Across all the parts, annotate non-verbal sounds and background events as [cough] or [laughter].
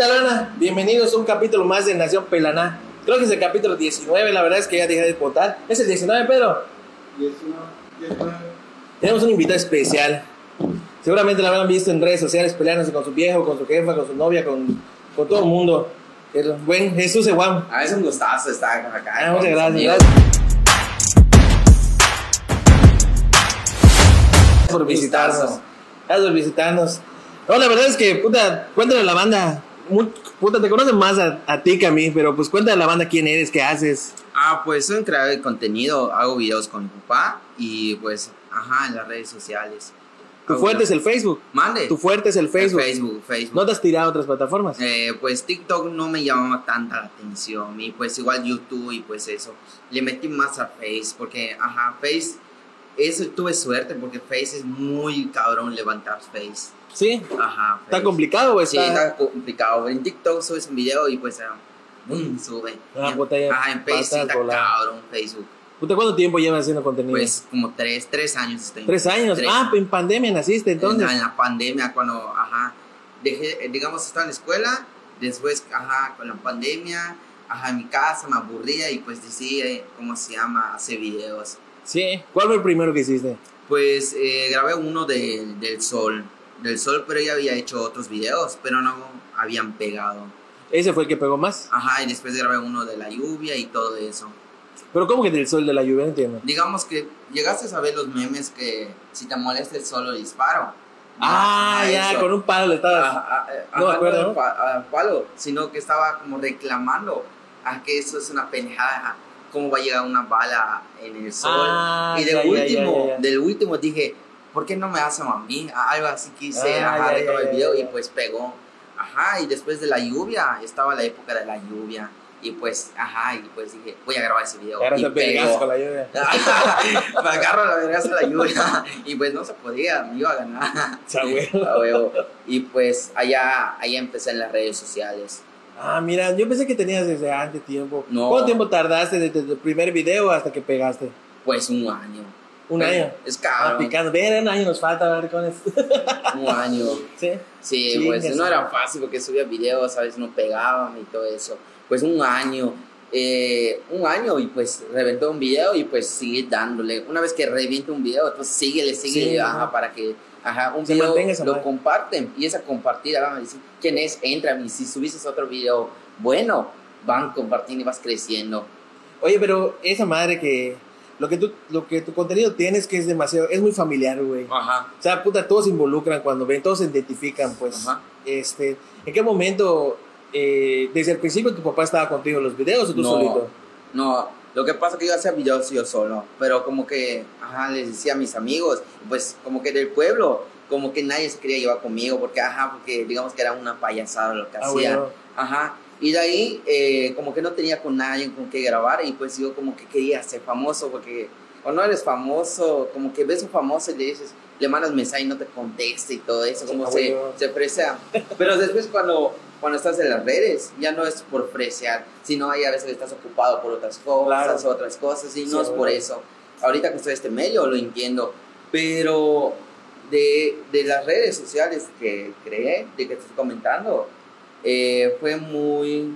tal, Ana? Bienvenidos a un capítulo más de Nación Pelaná. Creo que es el capítulo 19, la verdad es que ya dejé de contar. ¿Es el 19, Pedro? 19, 19. Tenemos un invitado especial. Seguramente la habrán visto en redes sociales peleándose con su viejo, con su jefa, con su novia, con, con todo el mundo. El buen Jesús Eguam. Ah, es un gustazo estar acá. Ah, muchas gracias. Gracias por visitarnos. Gracias por visitarnos. No, la verdad es que, puta, cuéntale a la banda. Puta, te conocen más a, a ti que a mí, pero pues cuéntale a la banda quién eres, qué haces. Ah, pues soy un creador de contenido, hago videos con mi papá y pues, ajá, en las redes sociales. Tu fuerte es el Facebook. Mande. Tu fuerte es el Facebook. Facebook, Facebook. ¿No te has tirado a otras plataformas? Eh, pues TikTok no me llamaba tanta la atención y pues igual YouTube y pues eso. Le metí más a Face porque, ajá, Face, eso tuve suerte porque Face es muy cabrón levantar Face. Sí. Ajá. ¿Está Face. complicado o Sí, está...? está complicado. En TikTok subes un video y pues, ah, boom, sube. Ah, puta, Ajá, en Facebook está cabrón, Facebook. ¿cuánto tiempo llevas haciendo contenido? Pues como tres, tres años estoy. Tres años. Tres ah, en pandemia naciste entonces. En, la- en la pandemia, cuando, ajá, dejé, digamos, estaba en la escuela, después, ajá, con la pandemia, ajá, en mi casa me aburría y pues decidí, eh, ¿cómo se llama?, hacer videos. Sí. ¿Cuál fue el primero que hiciste? Pues eh, grabé uno de- del sol, del sol, pero ya había hecho otros videos, pero no habían pegado. Ese fue el que pegó más. Ajá, y después grabé uno de la lluvia y todo eso. Pero ¿cómo que del sol de la lluvia? No entiendo. Digamos que llegaste a ver los memes que si te molesta el sol, lo disparo. Ah, Ajá, ya, eso. con un palo le estabas... Ajá, eh, No me acuerdo, no ah, palo, sino que estaba como reclamando a que eso es una pendejada. ¿Cómo va a llegar una bala en el sol? Ah, y del ya, último, ya, ya. del último dije, ¿por qué no me hacen a mí? Algo así quise, Ah, ajá, ya, el video y pues pegó. Ajá, y después de la lluvia, estaba la época de la lluvia. Y pues, ajá, y pues dije, voy a grabar ese video. Ahora y pegó. con la lluvia. [laughs] me agarro la verga la lluvia y pues no se podía, me iba a ganar. [laughs] A. Y pues allá, allá empecé en las redes sociales. Ah, mira, yo pensé que tenías desde antes tiempo. No. ¿Cuánto tiempo tardaste desde el primer video hasta que pegaste? Pues un año. ¿Un Pues, año? Es Ah, caro. picando. Ver, un año nos falta, maricones. [laughs] un año. sí. Sí, Sí, pues no era fácil porque subía videos, a veces no pegaban y todo eso. Pues un año. eh, un año y pues reventó un video y pues sigue dándole. Una vez que revienta un video, entonces síguele, síguele, Sí, ajá, ajá. para que ajá, un Se video lo comparten y esa compartida van a decir quién es, entra y si subiste otro video bueno, van compartiendo y vas creciendo. Oye, pero esa madre que lo que tú lo que tu contenido tiene es que es demasiado es muy familiar, güey. Ajá. O sea, puta, todos se involucran cuando ven, todos se identifican, pues. Ajá. Este, ¿en qué momento eh, desde el principio tu papá estaba contigo en los videos o tú No. solito? No, lo que pasa es que yo hacía videos yo solo, pero como que, ajá, les decía a mis amigos, pues como que del pueblo, como que nadie se quería llevar conmigo, porque, ajá, porque digamos que era una payasada lo que Ah, hacía, bueno. ajá, y de ahí eh, como que no tenía con nadie con qué grabar, y pues yo como que quería ser famoso, porque cuando eres famoso, como que ves un famoso y le dices, le mandas mensaje y no te contesta y todo eso, como Ah, se, bueno. se fresia, pero después cuando... Cuando estás en las redes, ya no es por fresear, sino hay a veces estás ocupado por otras cosas, Claro. otras cosas, y Sí, no es por eso. Ahorita que estoy en este medio lo entiendo, pero de, de las redes sociales que creé, de que estoy comentando, eh, fue muy,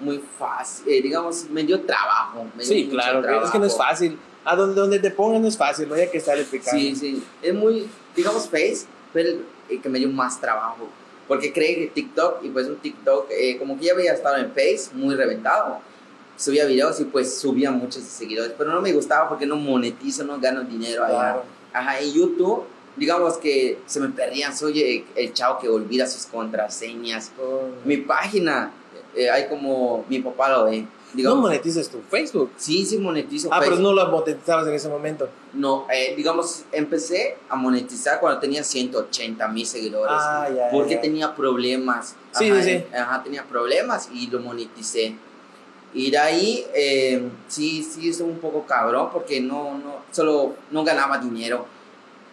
muy fácil, eh, digamos, me dio trabajo. Me dio Sí, claro, es que no es trabajo. fácil. A donde, donde te pongan no es fácil, no hay que estar explicando. Sí, sí, es muy, digamos, Face fue el, el que me dio más trabajo. Porque creé que TikTok, y pues un TikTok, eh, como que ya había estado en Face, muy reventado. Subía videos y pues subía muchos seguidores, pero no me gustaba porque no monetizo, no gano dinero allá. Claro. Ajá, en YouTube, digamos que se me perdían, soy el, el chavo que olvida sus contraseñas. Oh. Mi página, eh, hay como, mi papá lo ve. No Digamos, monetizas tu Facebook. sí, sí monetizo Ah, pero no lo monetizabas en ese momento. No, eh, digamos, empecé a monetizar cuando tenía 180 mil seguidores. Ah, ya, porque ya. tenía problemas. Sí, ajá, sí, sí. eh, Ajá, tenía problemas y lo moneticé. Y de ahí, eh, sí, sí, es un poco cabrón porque no, no, solo no ganaba dinero.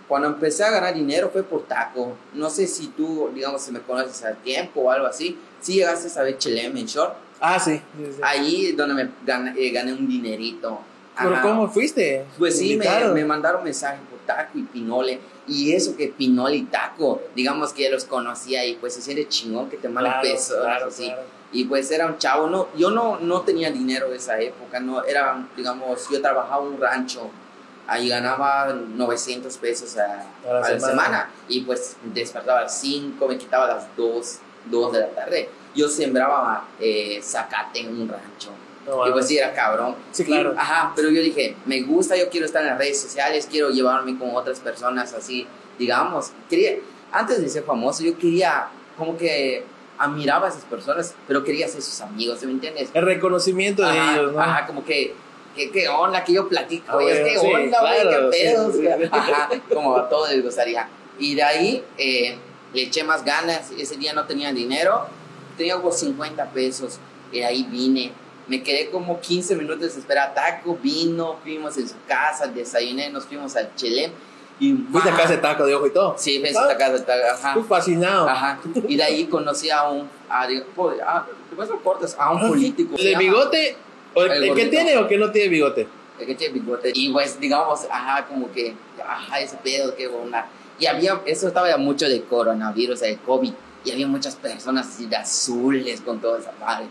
Cuando empecé a ganar dinero fue por taco. No sé si tú, digamos, si me conoces al tiempo o algo así. Si llegaste a ver Chelem en short. Ah, sí. sí, sí. Ahí donde me gané, eh, gané un dinerito. ¿Pero Ajá. cómo fuiste? Pues sí, me, me mandaron mensajes por Taco y Pinole. Y eso que Pinole y Taco, digamos que los conocía y pues se siente chingón que te manden Claro, pesos. claro, así. claro. Y pues era un chavo, no, yo no, no tenía dinero de esa época, no, era, digamos, yo trabajaba en un rancho, ahí ganaba 900 pesos a, A la a la semana. semana. y pues despertaba a las 5, me quitaba a las 2, 2 de la tarde. Yo sembraba eh, zacate en un rancho. No, Y pues sí, era cabrón. Sí, claro. Y, ajá, pero yo dije, me gusta, yo quiero estar en las redes sociales, quiero llevarme con otras personas así, digamos. Quería, antes de ser famoso, yo quería, como que admiraba a esas personas, pero quería ser sus amigos, ¿me entiendes? El reconocimiento de Ajá, ellos, ¿no? ajá, como que, que, qué onda, que yo platico, Ah, bueno, qué sí, onda, güey, claro, qué pedos. sí, sí. Ajá, como a todos les gustaría. Y de ahí eh, le eché más ganas, ese día no tenía dinero, tenía como 50 pesos, y ahí vine. Me quedé como 15 minutos de esperar a Taco, vino, fuimos en su casa, desayuné, nos fuimos al Chelem. Y Fuiste a ¡ah! casa de taco de ojo y todo. Sí, fuimos Ah. a casa de Taco, ajá. Tú fascinado. Ajá. Y de ahí conocí a un, a, a, después no cortas, a un político. se ¿De bigote? ¿O El ¿El, que gordito. tiene o que no tiene bigote? el que tiene bigote. Y pues, digamos, ajá, como que, ajá, ese pedo, qué onda. Y había, eso estaba ya mucho de coronavirus, de COVID. Y había muchas personas así de azules con toda esa madre.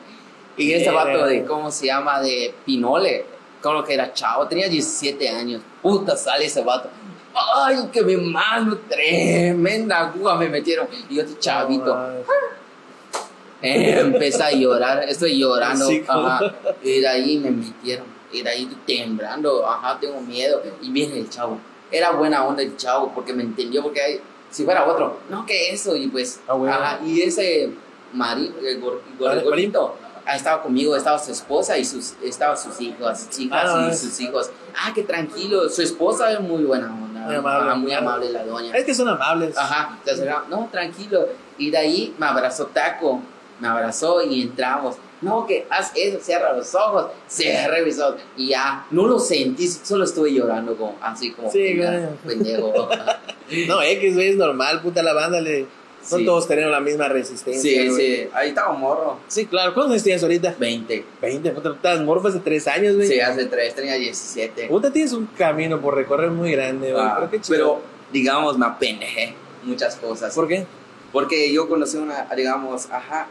Y ese vato de, ¿cómo se llama? De Pinole, como que era chavo, tenía 17 años. Puta, sale ese vato. Ay, que me mano, tremenda aguja me metieron. Y este chavito, eh, empecé a llorar, estoy llorando. Sí, ajá. Y de ahí me metieron. Y de ahí temblando, ajá, tengo miedo. Y viene el chavo. Era buena onda el chavo porque me entendió. Porque hay- si fuera otro, no, que eso. Y pues, Ah, bueno. ajá. Y ese Mari, el, gor- el Mari- gordito, ah, estaba conmigo, estaba su esposa y sus, estaba sus hijas, hijas Ah, y sus hijos. Ah, qué tranquilo. Su esposa es muy buena onda. Muy amable, ajá, muy amable la doña. Es que son amables. Ajá, entonces no, tranquilo. Y de ahí me abrazó Taco, me abrazó y entramos. No, que haz eso, cierra los ojos, cerré mis ojos. Y ya, no lo sentí, solo estuve llorando como, así como, Sí, pendejo. [laughs] No, X, güey, es normal, puta la banda. Le... No Sí. todos tenemos la misma resistencia. Sí, güey. sí, ahí estaba morro, Sí, claro. ¿Cuántos años tienes ahorita? 20. 20, puta, estás morfo hace 3 años, güey. Sí, hace 3, tenía 17. Puta, tienes un camino por recorrer muy grande, güey. Ah, pero qué chido. pero, digamos, me apendejé muchas cosas. ¿Por qué? Porque yo conocí una, digamos, ajá,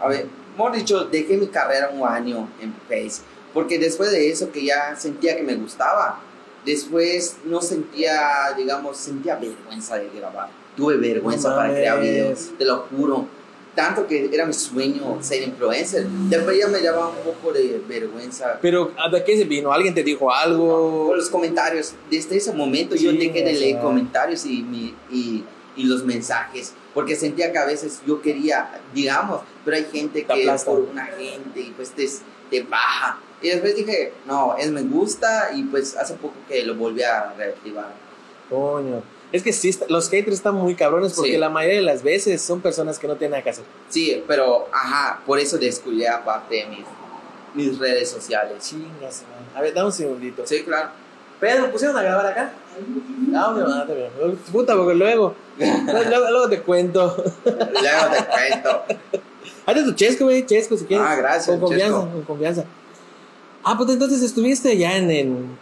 a ver, mejor dicho, dejé mi carrera un año en Face. Porque después de eso que ya sentía que me gustaba, después no sentía, digamos, sentía vergüenza de grabar. Tuve vergüenza No para crear videos, te lo juro. Tanto que era mi sueño ser influencer. Después ya me daba un poco de vergüenza Pero, ¿de qué se vino? ¿Alguien te dijo algo? por los comentarios. Desde ese momento yo Sí, dejé de leer comentarios y, mi- y, y los mensajes, porque sentía que a veces yo quería, digamos, pero hay gente Te que aplasta. por una gente y pues te, te baja. Y después dije, no, es me gusta y pues hace poco que lo volví a reactivar. Coño. Es que sí, los haters están muy cabrones porque Sí. la mayoría de las veces son personas que no tienen nada que hacer. Sí, pero ajá, por eso descuidé aparte de mis, mis redes sociales. Chingas, man. A ver, dame un segundito. Sí, claro. Pedro, ¿pusieron a grabar acá? No, mi madre, bien. Puta, porque luego, luego, luego te cuento. Luego te cuento. Hazte tu chesco, güey, chesco si quieres. Ah, gracias, Con confianza, chesco. con confianza. Ah, pues entonces estuviste ya en, en,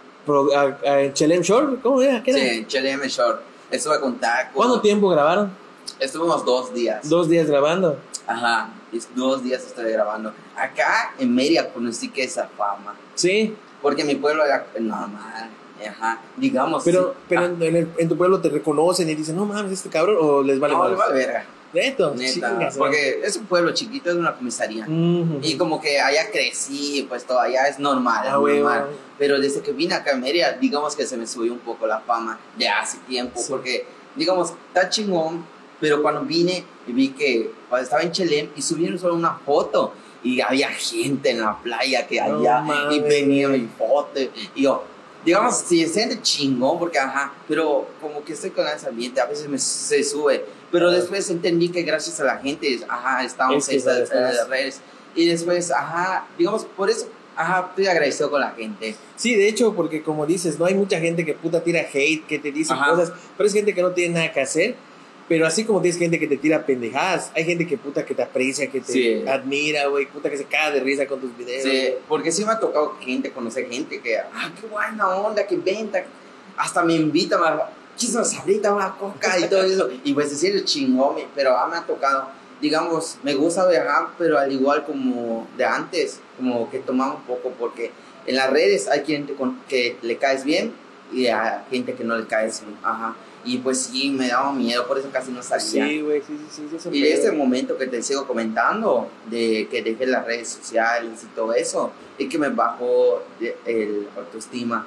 en Chelem Shore, ¿cómo era? ¿Qué era? Sí, en Chelem Short. Estuve con Taco. ¿Cuánto tiempo grabaron? Estuvimos dos días. Dos días grabando. Ajá, dos días estoy grabando. Acá en Mérida conocí que esa fama. Sí, Porque mi pueblo era normal. Ajá, digamos. pero, sí. pero Ah, en, el- en tu pueblo te reconocen y dicen, no mames, este cabrón, o les vale no, más. le vale verga. Neto, Neta. chingas, Porque es un pueblo chiquito, es una comisaría. Ujú. Y como que allá crecí, pues todo allá es normal. es Ah, güey, normal. güey. Pero desde que vine acá a Mérida, digamos que se me subió un poco la fama de hace tiempo. Sí. Porque, digamos, está chingón. Pero cuando vine y vi que cuando estaba en Chelem y subieron solo una foto y había gente en la playa que No allá y venía mi foto y yo, digamos, sí, se siente chingón porque, ajá, pero como que estoy con ese ambiente, a veces me, se sube. Pero después entendí que gracias a la gente, ajá, estamos en estas redes. Y después, ajá, digamos, por eso, ajá, estoy agradecido con la gente. Sí, de hecho, porque como dices, no hay mucha gente que puta tira hate, que te dice Ajá. cosas, pero es gente que no tiene nada que hacer. Pero así como tienes gente que te tira pendejadas, hay gente que puta que te aprecia, que te Sí. admira, güey, puta que se caga de risa con tus videos. Sí, porque sí me ha tocado gente, conocer gente que, ah, qué buena onda, qué venta. Hasta me invitan a, quiso sabrita, una coca y todo eso. Y pues decir el chingón, pero ah, me ha tocado. Digamos, me gusta viajar, pero al igual como de antes, como que tomamos un poco, porque en las redes hay gente con, que le caes bien y hay gente que no le caes bien. Ajá. Y pues sí, me daba miedo, por eso casi no salía. Sí, güey, sí, sí, sí, sí, Y este momento que te sigo comentando, de que dejé las redes sociales y todo eso, es que me bajó el autoestima.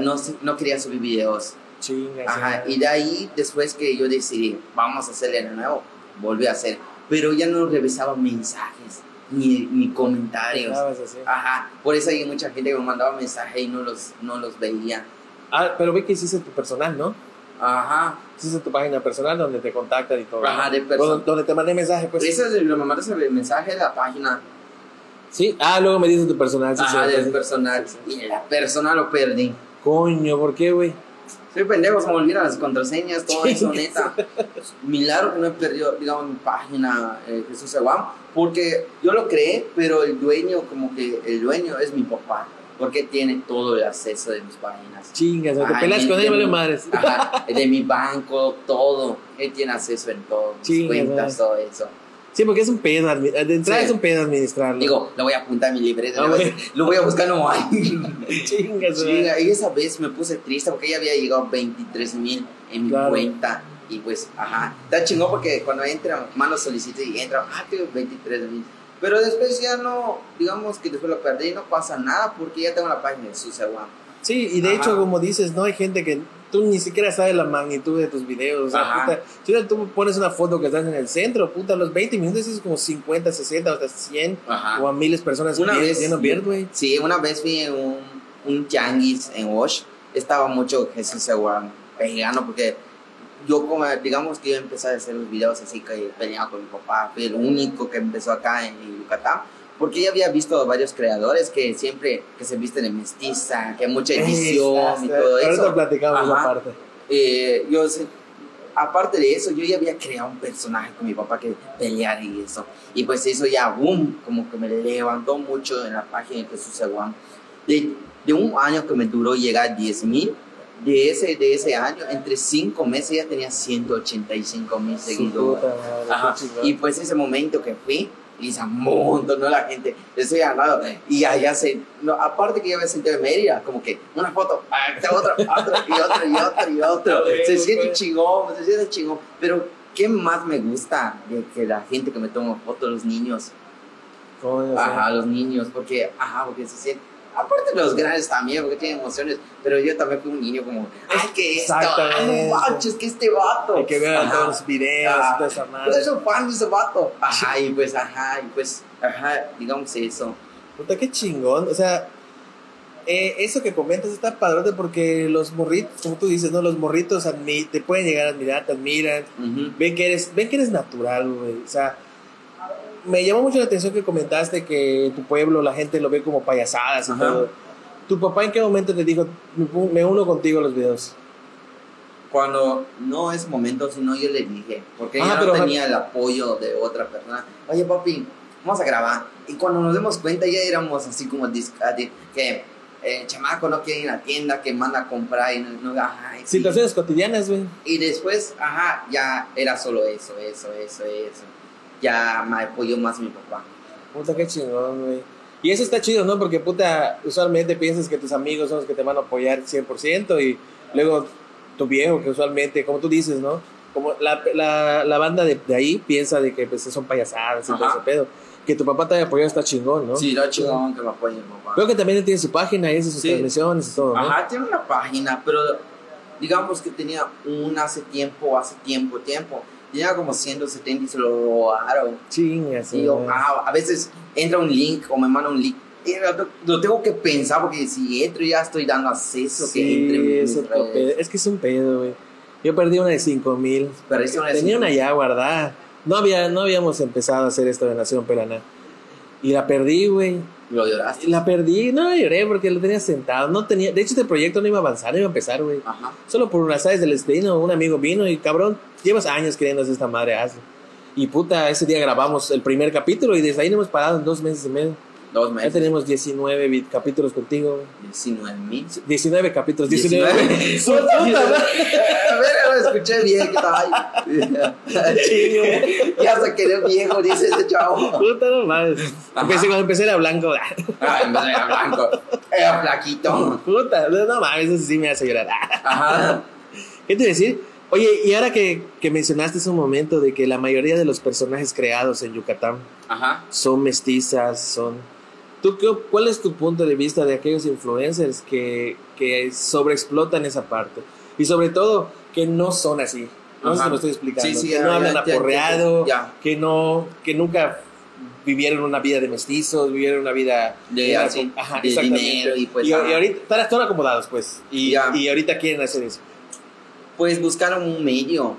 No, no quería subir videos. Chinga, Ajá, y de ahí, después que yo decidí, vamos a hacerle de nuevo, volví a hacer. Pero ya no revisaba mensajes ni, ni comentarios. Ajá, por eso hay mucha gente que me mandaba mensajes y no los, no los veía. Ah, pero ve que hiciste tu personal, ¿no? Ajá, Hiciste tu página personal donde te contactan y todo. Ajá, de persona. Donde, te mandé mensaje, pues. eso es lo me mandas el mensaje de la página. Sí. Ah, luego me dices tu personal. Sí, Ajá, sí, del sí. personal. Y la persona lo perdí. Coño, ¿por qué, güey? Soy pendejo, se me olvidan las contraseñas, todo eso, [laughs] neta. Milagro que no he perdido, digamos, mi página, eh, Jesús Aguam, porque yo lo creé, pero el dueño, como que el dueño es mi papá, porque tiene todo el acceso de mis páginas. Chingas, pelas con él, vale madres. Ajá, [laughs] de mi banco, todo. Él tiene acceso en todo, mis Chinga, cuentas, todo eso. Sí, porque es un pedo. De entrada Sí. es un pedo administrarlo. Digo, lo voy a apuntar en mi libreta, Ah, lo, voy a- a buscar no hay. [laughs] Chingas. Chinga, y esa vez me puse triste porque ya había llegado 23 mil en mi Claro. cuenta. Y pues, ajá, está chingón porque cuando entra, mano solicita y entra, ah, tengo 23 mil. Pero después ya no, digamos que después lo perdí, no pasa nada porque ya tengo la página de Susawan. Sí, y de Ajá. hecho, como dices, no hay gente que tú ni siquiera sabes la magnitud de tus videos. O sea, puta, si tú pones una foto que estás en el centro, puta, los 20 minutos es como 50, 60, hasta 100 Ajá. o a miles de personas Una vez- viendo güey. Sí, una vez en un, un tianguis en Wash, estaba mucho Jesús Seguán pegando porque yo como, digamos que yo empecé a hacer los videos así que peleaba con mi papá, fui el único que empezó acá en, Yucatán, porque ya había visto a varios creadores que siempre que se visten en mestiza, que hay mucha edición y todo Ahorita eso. platicamos esa Ajá. parte. Eh, yo aparte de eso, yo ya había creado un personaje con mi papá que peleara y eso. Y pues eso ya, boom, como que me levantó mucho en la página de Jesús Aguán. De, de un año que me duró llegar a 10 mil, de ese, de ese año, entre 5 meses ya tenía 185 mil seguidores. Ajá. Y pues ese momento que fui, y se montón, ¿no? La gente, estoy ganado. Y allá se, no, aparte que yo me senté en Mérida, como que una foto, otra, otra, y otra, y otra, y otra. [laughs] Se siente chingón, se siente chingón. Pero, ¿qué más me gusta de que la gente que me toma fotos, los niños? Coño, Ajá, los niños, porque, ajá, porque se siente. Aparte los grandes también, porque tienen emociones, pero yo también fui un niño como, ay, que esto, ay, manches, que este vato. Hay que ver todos los videos y toda esa Yo madre. soy fan de ese vato. Ajá, y pues, ajá, y pues, ajá, digamos eso. Puta, qué chingón. O sea, eh, eso que comentas está padrote porque los morritos, como tú dices, ¿no? Los morritos te pueden llegar a admirar, te admiran. Ujú. Ven que eres, ven que eres natural, güey. O sea, me llamó mucho la atención que comentaste que tu pueblo la gente lo ve como payasadas y Ajá. todo. ¿Tu papá en qué momento te dijo, me uno contigo a los videos? Cuando no es momento, sino yo le dije, porque Ah, yo no pero- tenía el apoyo de otra persona. Oye, papi, vamos a grabar. Y cuando nos demos cuenta, ya éramos así como dis- a di- que el chamaco no quiere ir a la tienda, que manda a comprar y no, no ajá, y sí. Situaciones cotidianas, güey. Y después, ajá, ya era solo eso, eso, eso, eso. Ya me apoyó más mi papá. Puta, qué chingón, güey. Y eso está chido, ¿no? Porque, puta, usualmente piensas que tus amigos son los que te van a apoyar 100% y luego tu viejo, que usualmente, como tú dices, ¿no? Como la, la, la banda de, de ahí piensa de que pues, son payasadas y todo ese pedo. Que tu papá te haya apoyado está chingón, ¿no? Sí, lo chingón que me apoye mi papá. Creo que también tiene su página y sus Sí. transmisiones y todo, ¿no? Ajá, tiene una página, pero digamos que tenía una hace tiempo, hace tiempo, tiempo. Tenía como 170 y se lo robaron. Chingas, Y yo, ah, a veces entra un link o me manda un link. Lo, tengo que pensar porque si entro ya estoy dando acceso que entre Sí, es, otro redes. pedo. es que es un pedo, güey. Yo perdí una de 5 mil. Esta Tenía una ya guardada. No, había, no habíamos empezado a hacer esto de Nación Pelaná. Y la perdí, güey. Lo lloraste. La perdí, no lloré porque lo tenía sentado. No tenía, de hecho, este proyecto no iba a avanzar, no iba a empezar, güey. Ajá. Solo por unas aves del destino, un amigo vino y cabrón, llevas años queriendo hacer esta madre, hazlo. Y puta, ese día grabamos el primer capítulo y desde ahí no hemos parado en dos meses y medio. Dos Ya tenemos 19 vi- capítulos contigo. güey. 19 mil. 19 capítulos, 19. 19. Su puta madre. A ver, lo escuché bien, ¿qué tal? ya se quedó viejo, dice este chavo. Puta no mames. Ajá. Empecé cuando empecé era blanco. [laughs] Ah, de era blanco, era flaquito. Puta, no, mames, eso sí me hace llorar. Ajá. ¿Qué te iba a decir? Oye, y ahora que, que mencionaste ese momento de que la mayoría de los personajes creados en Yucatán Ajá. son mestizas, son... ¿Tú qué, ¿Cuál es tu punto de vista de aquellos influencers que, que sobreexplotan esa parte? Y sobre todo, que no son así. No sé si me estoy explicando. Sí, sí, que ya, no ya, hablan ya, aporreado, que no que nunca vivieron una vida de mestizos, vivieron una vida De era como- ajá, de dinero y pues, y, ajá. y ahorita están, están acomodados pues y, y ahorita quieren hacer eso. Pues buscaron un medio.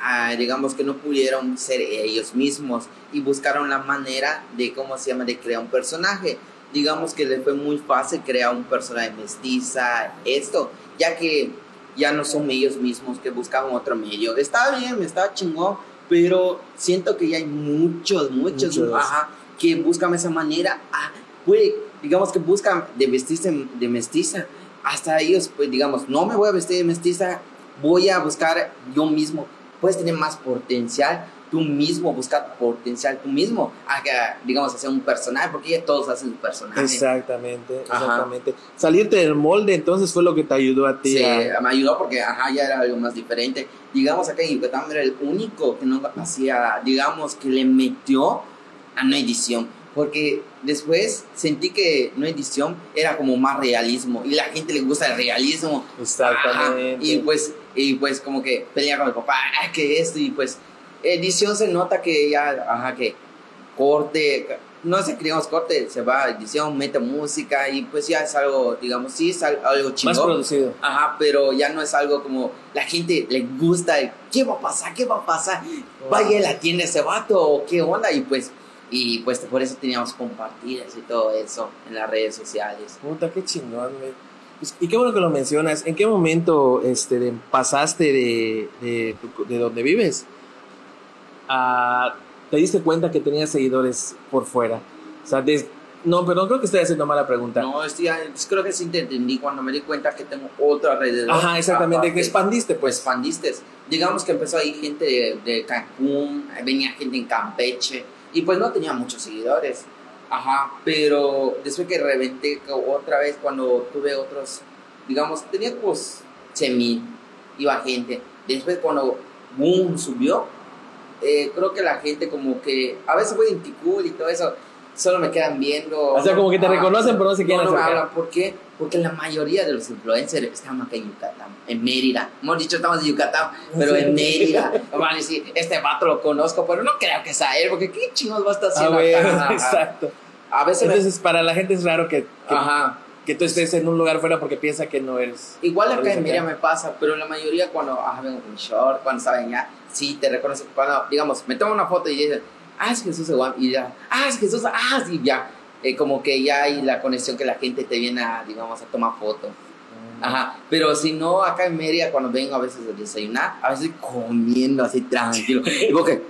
Ah, digamos que no pudieron ser ellos mismos y buscaron la manera de, ¿cómo se llama?, de crear un personaje. Digamos que les fue muy fácil crear un personaje mestiza, esto, ya que ya no son ellos mismos que buscaban otro medio. Está bien, está chingón, pero siento que ya hay muchos, muchos, Muchos. ajá, que buscan esa manera. Ah, puede, digamos que buscan de vestirse de mestiza. Hasta ellos, pues digamos, no me voy a vestir de mestiza, voy a buscar yo mismo. Puedes tener más potencial tú mismo, buscar potencial tú mismo, a que, digamos, hacer un personaje, porque ya todos hacen un personaje. Exactamente, Ajá. exactamente. Salirte del molde entonces fue lo que te ayudó a ti. Sí, a- me ayudó porque ajá, ya era algo más diferente. Digamos, acá en Yucatán era el único que no hacía, digamos, que le metió a no edición. Porque después sentí que no edición era como más realismo y la gente le gusta el realismo. Exactamente. Ajá, Y pues, y pues como que pelea con el papá, ah, que esto, y pues edición se nota que ya, ajá, que corte, no sé, digamos corte, se va a edición, mete música y pues ya es algo, digamos, sí es al- algo chingón. Más producido. Ajá, pero ya no es algo como la gente le gusta, el, ¿qué va a pasar? ¿Qué va a pasar? Vaya la tienda ese vato, o qué onda, y pues, y pues por eso teníamos compartidas y todo eso en las redes sociales. Puta, qué chingón, güey. Pues, y qué bueno que lo mencionas. ¿En qué momento este, de- pasaste de, de, de donde vives a... te diste cuenta que tenías seguidores por fuera? O sea, des- no, perdón, creo que estoy haciendo mala pregunta. No, estoy, creo que sí te entendí cuando me di cuenta que tengo otro alrededor. Ajá, exactamente, que Aparte, expandiste, pues expandiste. Digamos que empezó ahí gente de, de Cancún, venía gente en Campeche y pues no tenía muchos seguidores. Ajá, pero después que reventé otra vez cuando tuve otros, digamos, tenía 100 mil, iba gente. Después cuando boom subió, eh, creo que la gente como que a veces voy en Ticul y todo eso, solo me quedan viendo. O sea, como que te Ah, reconocen, pero no se quieren no, no me hablan. ¿Por qué? Porque la mayoría de los influencers estamos acá en Yucatán, en Mérida. Hemos dicho estamos en Yucatán, pero en Mérida. Van a decir, este vato lo conozco, pero no creo que sea él, porque qué chingos va a estar Ah, haciendo güey, acá. Ajá. [laughs] exacto. A veces me- Entonces, para la gente es raro que, que, Ajá. que tú estés en un lugar fuera porque piensa que no eres. Igual acá en Mérida me pasa, pero la mayoría cuando ah, vengo con short, cuando saben ya, sí te reconocen. Cuando, digamos, me tomo una foto y dicen, ah, es Jesús Eguam, y ya, ah, es Jesús, ah, sí, ya. Eh, como que ya hay la conexión que la gente te viene a, digamos, a tomar foto. Ajá, pero si no, acá en Mérida, cuando vengo a veces a desayunar, a veces comiendo así tranquilo. Y porque,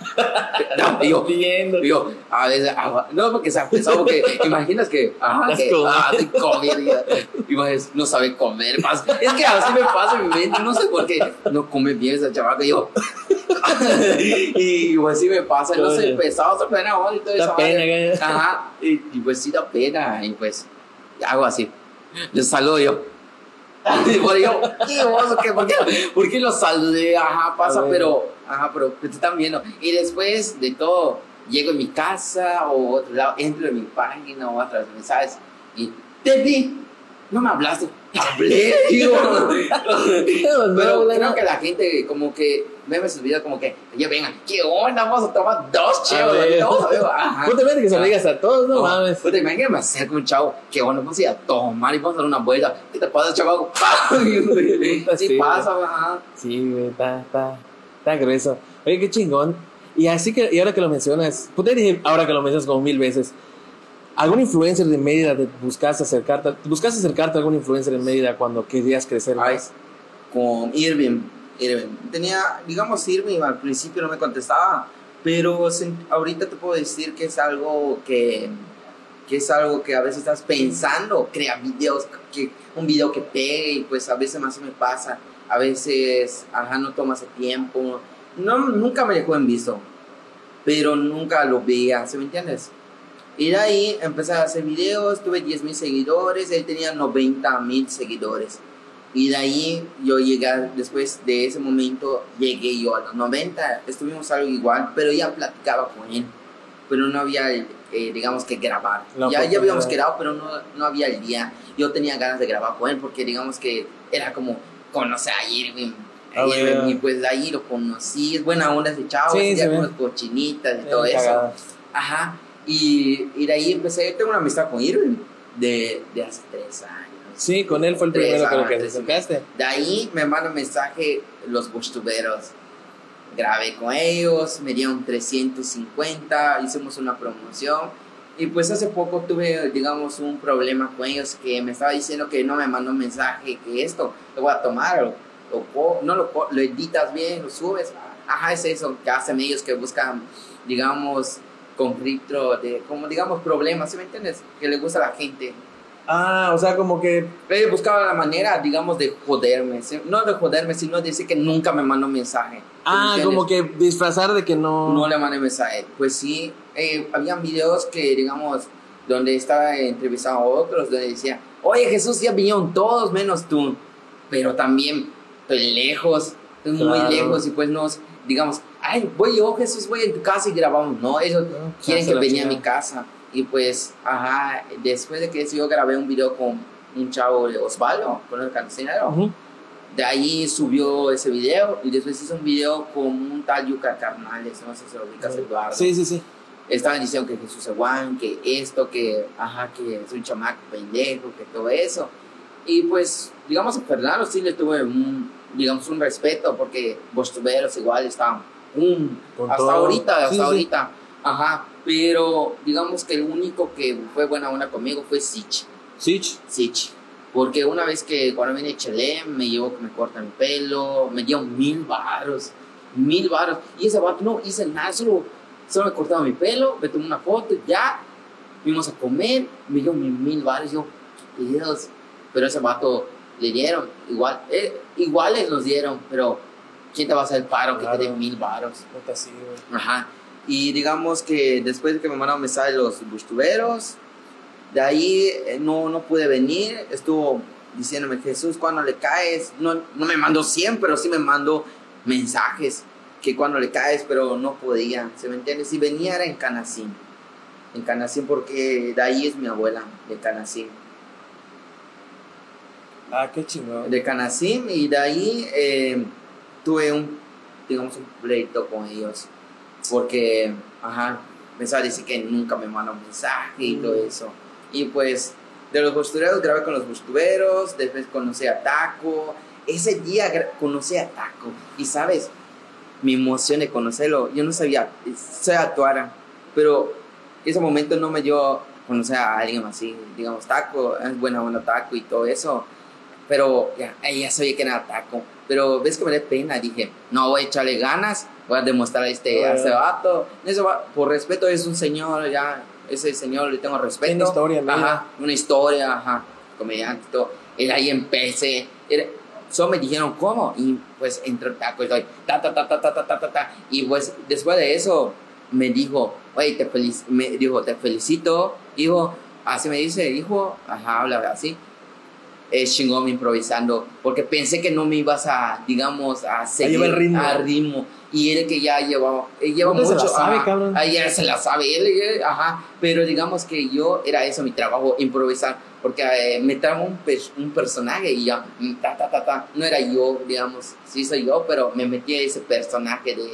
[laughs] no, digo, Viendo. digo, a veces, ah, no, porque se ha pensado, porque [laughs] imaginas que, ajá, que, ah, estoy comiendo, y, pues, no sabe comer, pas- es que así me pasa en mi mente, no sé por qué, no come bien esa chavaca, [laughs] y yo, y pues sí me pasa, no sé, pesado, se pena, y todo eso. Pena. Ajá, y, y pues sí da pena, y pues hago así, les saludo yo. Y yo, ¿qué oso? ¿Qué? ¿Por, qué, ¿Por qué los saludé? Ajá, pasa, pero, ajá, pero te están viendo. Y después de todo, llego a mi casa o otro lado, entro en mi página o de mensajes y te vi, no me hablaste, te hablé, [laughs] digo. [laughs] [laughs] Pero creo que la gente como que ve sus videos como que, ya vengan, ¿qué onda? Vamos a tomar dos ver. dos, ajá. Justamente que se lo digas a todos, no mames. Puta, imagínate, me acerco un chavo, que bueno, vamos a ir a tomar y vamos a dar una vuelta. ¿Qué te pasa, chaval? sí, Sí, pasa, ajá. Sí, güey, está, está, está grueso. Oye, qué chingón. Y así que, y ahora que lo mencionas, puta, dije ahora que lo mencionas como mil veces. ¿Algún influencer de Mérida te buscaste acercarte? ¿Buscaste acercarte a algún influencer en Mérida cuando querías crecer Ay, más? con Irving. Irving. Tenía, digamos, Irving al principio no me contestaba, pero ahorita te puedo decir que es algo que, que es algo que a veces estás pensando, crea videos, que, un video que pegue y pues a veces más me pasa, a veces, ajá, no tomas el tiempo, no, nunca me dejó en visto, pero nunca lo veía, ¿se me entiendes? Y de ahí empecé a hacer videos, tuve 10 mil seguidores, él tenía 90 mil seguidores. Y de ahí yo llegué, después de ese momento, llegué yo a los 90, estuvimos algo igual, pero ya platicaba con él, pero no había, eh, digamos que grabar. Ya, ya habíamos quedado, pero no, no había el día. Yo tenía ganas de grabar con él porque digamos que era como conocer a Irving. Ah, Irving, y pues ahí lo conocí, es buena onda ese chavo, Sí, ya con las cochinitas y todo eso. Ajá. Y, y de ahí empecé, tengo una amistad con Irving de, de hace tres años. Sí, con él fue el primero creo que te años. De ahí me mandan mensaje los bushtuberos. Grabé con ellos, me dieron 350, hicimos una promoción. Y pues hace poco tuve, digamos, un problema con ellos que me estaba diciendo que no me mandó un mensaje, que esto lo voy a tomar, o, no lo, lo editas bien, lo subes. Ajá, es eso que hacen ellos que buscan, digamos, conflicto, de, como digamos, problemas, ¿sí me entiendes? Que le gusta a la gente. Ah, o sea, como que Él buscaba la manera, digamos, de joderme. ¿sí? No de joderme, sino de decir que nunca me mandó mensaje. ¿sí me Ah, como que disfrazar de que no. No le mandé mensaje. Pues sí, eh, habían videos que, digamos, donde estaba entrevistando a otros, donde decía, oye Jesús, ya vinieron todos menos tú. Pero también estoy lejos, muy Claro. lejos y pues nos, digamos, ay, voy yo Jesús, voy en tu casa y grabamos. No, ellos No, quieren hace que venía a mi casa. Y pues, ajá, después de que eso yo grabé un video con un chavo de Osvaldo, con el cancinero. Ujú. De ahí subió ese video y después hizo un video con un tal Yuca Carnales, no sé si lo ubicas, Eduardo. Sí, sí, sí. Estaban diciendo que Jesús es Juan, que esto, que, ajá, que es un chamaco pendejo, que todo eso. Y pues, digamos, a Fernando sí le tuve un, digamos, un respeto porque vos tuberos igual estaban, hasta todo. ahorita, hasta Sí, sí. ahorita. Ajá, pero digamos que el único que fue buena onda conmigo fue Sich. Sich. Sich. Porque una vez que cuando vine Chelem me llevó que me cortan el pelo, me dio mil baros, mil baros. Y ese vato no hice nada, solo, solo me cortaba mi pelo, me tomó una foto, ya, fuimos a comer, me dio mil, mil baros. Yo, Dios. Pero ese vato le dieron, igual, eh, iguales nos dieron, pero ¿quién te va a hacer el paro que Claro. te dé mil baros? Güey. Ajá. Y digamos que después de que me mandaron mensaje los bustuberos, de ahí eh, no, no pude venir. Estuvo diciéndome, Jesús, cuando le caes? No, no me mandó 100, pero sí me mandó mensajes que cuando le caes, pero no podía. ¿Se me entiende? Si venía era en Canacín. En Canacín porque de ahí es mi abuela, de Canacín. Ah, qué chingón. de Canacim y de ahí eh, tuve un, digamos, un pleito con ellos porque, ajá, pensaba decir que nunca me mandó un mensaje y todo eso. Y pues, de los bustuberos grabé con los bustuberos, después conocí a Taco. Ese día conocí a Taco y, ¿sabes? Mi emoción de conocerlo, yo no sabía, se actuara, pero ese momento no me dio a conocer a alguien así, digamos, Taco, es buena onda Taco y todo eso pero ya, ya sabía que era taco. Pero ves que me da pena, dije, no voy a echarle ganas, voy a demostrar a este, a vato. Ese va- por respeto es un señor, ya, ese señor le tengo respeto. Tiene historia, mira. Ajá, una historia, ajá, comediante y todo. Y ahí empecé. Era- solo me dijeron cómo, y pues y doy, ta, ta, ta, ta, ta, ta, ta, ta, ta. Y pues después de eso me dijo, oye, te felic me dijo, te felicito, hijo, así me dice, hijo, ajá, habla así es chingón improvisando, porque pensé que no me ibas a, digamos, a seguir llevar ritmo. a ritmo. Y él que ya llevaba, él lleva ¿Dónde se mucho, la sabe, ajá, cabrón? ya se la sabe, él, él, ajá, pero digamos que yo, era eso mi trabajo, improvisar, porque eh, me trajo un, pers- un personaje y ya, mm, ta, ta, ta, ta, no era yo, digamos, sí soy yo, pero me metí a ese personaje de,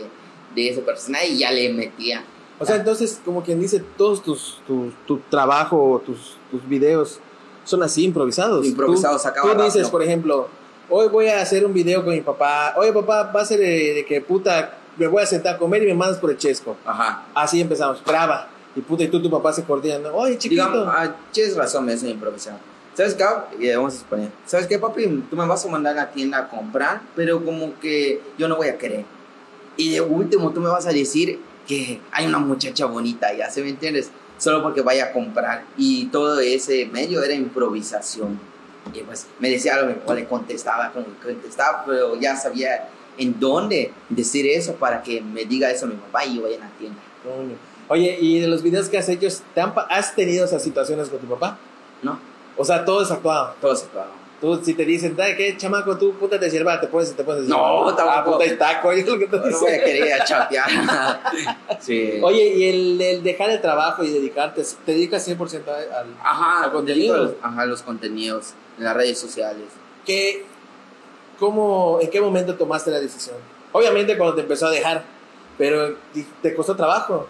de ese personaje y ya le metía. O sea, entonces, como quien dice, todos tus, tu, tu trabajo, tus, tus videos son así improvisados. Improvisados, Tú, tú dices, por ejemplo, hoy voy a hacer un video con mi papá. Oye, papá, va a ser de, de que puta, me voy a sentar a comer y me mandas por el chesco. Ajá, Así empezamos. Graba. Y puta, y tú, tu papá se coordinan, ¿no? Oye, chiquito. Digamos, ah, tienes razón, me hace improvisación. ¿Sabes qué? Eh, vamos a suponer. ¿Sabes qué, papi? Tú me vas a mandar a la tienda a comprar, pero como que yo no voy a querer. Y de último, tú me vas a decir que hay una muchacha bonita, ¿ya se me entiendes? Solo porque vaya a comprar. Y todo ese medio era improvisación. Y pues me decía algo, o le contestaba, contestaba, pero ya sabía en dónde decir eso para que me diga eso mi papá y yo vaya a la tienda. Oye, ¿y de los videos que has hecho, ¿te han has tenido esas situaciones con tu papá? ¿No? O sea, todo es actuado. Todo se acabó. Tú, si te dicen, "Dale, ¿qué chamaco? Tú, puta, te sirva, te puedes, te puedes decir. No, Ah, tampoco. puta, está, coño, es lo que te No voy a dicen. querer chatear. [laughs] sí. Oye, y el, el dejar el trabajo y dedicarte, ¿te dedicas 100% al. Ajá, ¿A contenidos? los- Ajá, los contenidos en las redes sociales. ¿Qué, cómo, ¿En qué momento tomaste la decisión? Obviamente cuando te empezó a dejar, pero te costó trabajo.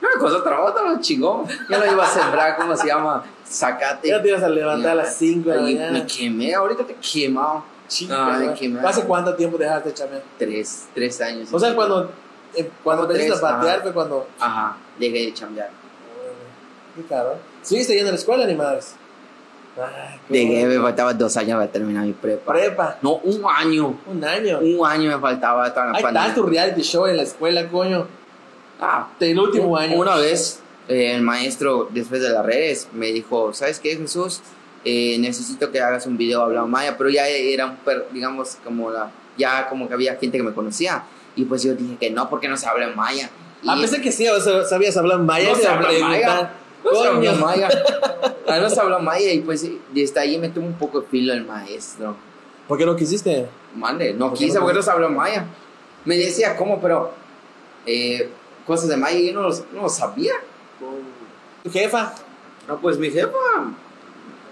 No me costó trabajo, estaba chingón. Yo lo iba a sembrar, ¿cómo se llama? Zacate. Ya te ibas a levantar a las 5 de la Ahí mañana. Me quemé, ahorita te quemado. Chica, Ah, me- ¿Hace cuánto tiempo dejaste chamear? Tres, tres años. O sea, cuando, eh, cuando empezaste a patear fue cuando... Ajá, dejé de chambear. Qué caro. ¿Seguiste yendo a la escuela ni madres? Ay, qué Dejé, me bonito. faltaba dos años para terminar mi prepa. Prepa. No, un año. Un año. Un año me faltaba Ahí está tu reality show en la escuela, coño. Ah, El último año. Una vez, eh, el maestro, después de las redes, me dijo, ¿sabes qué, Jesús? Eh, necesito que hagas un video hablando maya, pero ya era, un per- digamos, como la, ya como que había gente que me conocía. Y pues yo dije que no, porque no se habla en maya. Y A pesar que sí, sabías hablar maya. No se habla maya. no se habla maya. Ah, no se habla maya y pues desde ahí me tuvo un poco de filo el maestro. ¿Por qué no quisiste? Mande, no ¿Por quise no porque no se habla maya. Me decía cómo, pero eh, cosas de maya yo no, los- no sabía. ¿Tu jefa? No, pues mi jefa,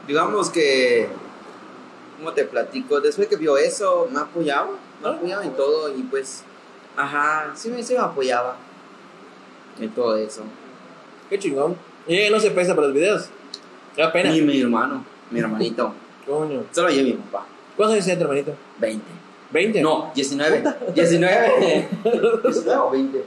digamos que, ¿cómo te platico? Después que vio eso, me apoyaba, me Ah. apoyaba en todo y pues, ajá, sí me, sí me apoyaba en todo eso. Qué chingón. Y ella no se pesa para los videos. Qué da pena. Y mi hermano, mi hermanito, Coño. solo yo y mi papá, ¿Cuántos años tiene tu hermanito? 20. ¿20? No, 19. 19. 19 o 20.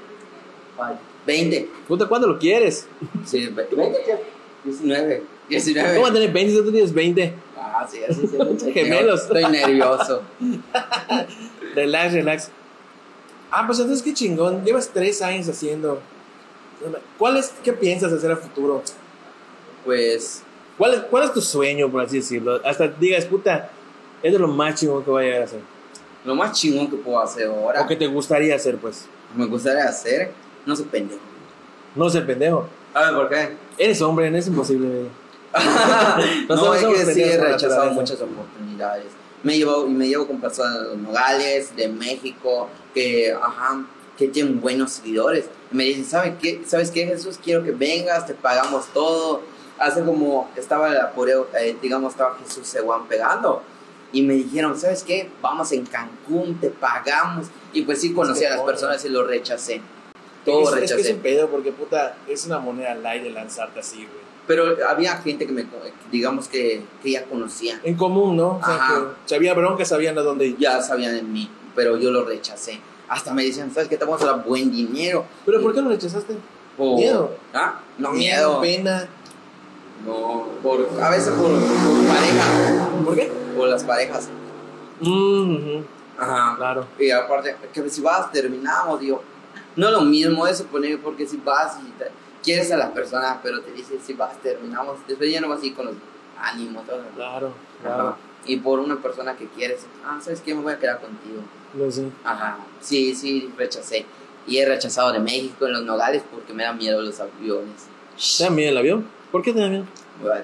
Ay, 20. Puta, ¿cuándo lo quieres? Sí, 20. ¿qué? 19. 19. ¿Cómo vas a tener 20 si tú tienes 20? Ah, sí, así sí. Gemelos. Estoy nervioso. [laughs] Relax, relax. Ah, pues entonces qué chingón. Llevas tres años haciendo. ¿Cuál es, qué piensas hacer a futuro? Pues, ¿Cuál es, ¿Cuál es tu sueño, por así decirlo? Hasta digas, puta, es de lo más chingón que voy a llegar a hacer. lo más chingón que puedo hacer ahora, O que te gustaría hacer, pues. me gustaría hacer, no sé, pendejo. No ser pendejo. A ver, ¿por qué? Eres hombre, no es imposible. [laughs] no, es que sí he rechazado muchas oportunidades. Me llevo, y me llevo con personas de los Nogales, de México, que, ajá, que tienen buenos seguidores. Y me dicen, ¿sabes qué? ¿Sabes qué, Jesús? Quiero que vengas, te pagamos todo. Hace como estaba, la, pureo- eh, digamos, estaba Jesús Seguán pegando. Y me dijeron, ¿sabes qué? Vamos en Cancún, te pagamos. Y pues sí conocí a las personas y lo rechacé. Todo es, es que rechacé. es un pedo porque, puta, es una moneda al aire lanzarte así, güey. Pero había gente que me, digamos que, que ya conocía. En común, ¿no? O sea, Ajá. que si había bronca, sabían a dónde ir. ya sabían de mí, pero yo lo rechacé. Hasta me decían, ¿sabes qué? Te vamos a dar buen dinero. ¿Pero por qué lo rechazaste? Por- Miedo. ¿Ah? No, miedo. Pena. No, por, a veces por, por pareja, ¿Por qué? por las parejas. Mm, Ajá. Claro. Y aparte, que si vas, terminamos, digo. No lo mismo eso poner, porque si vas y quieres a las personas, pero te dice si vas, terminamos. Después ya no vas a ir con los ánimos. todo. Claro, Ajá. claro. Y por una persona que quieres, ah, ¿sabes qué? Me voy a quedar contigo. Lo sé. Ajá, sí, sí, rechacé. Y he rechazado de México en los nogales porque me da miedo los aviones. ¿Te da miedo el avión? ¿Por qué te da miedo?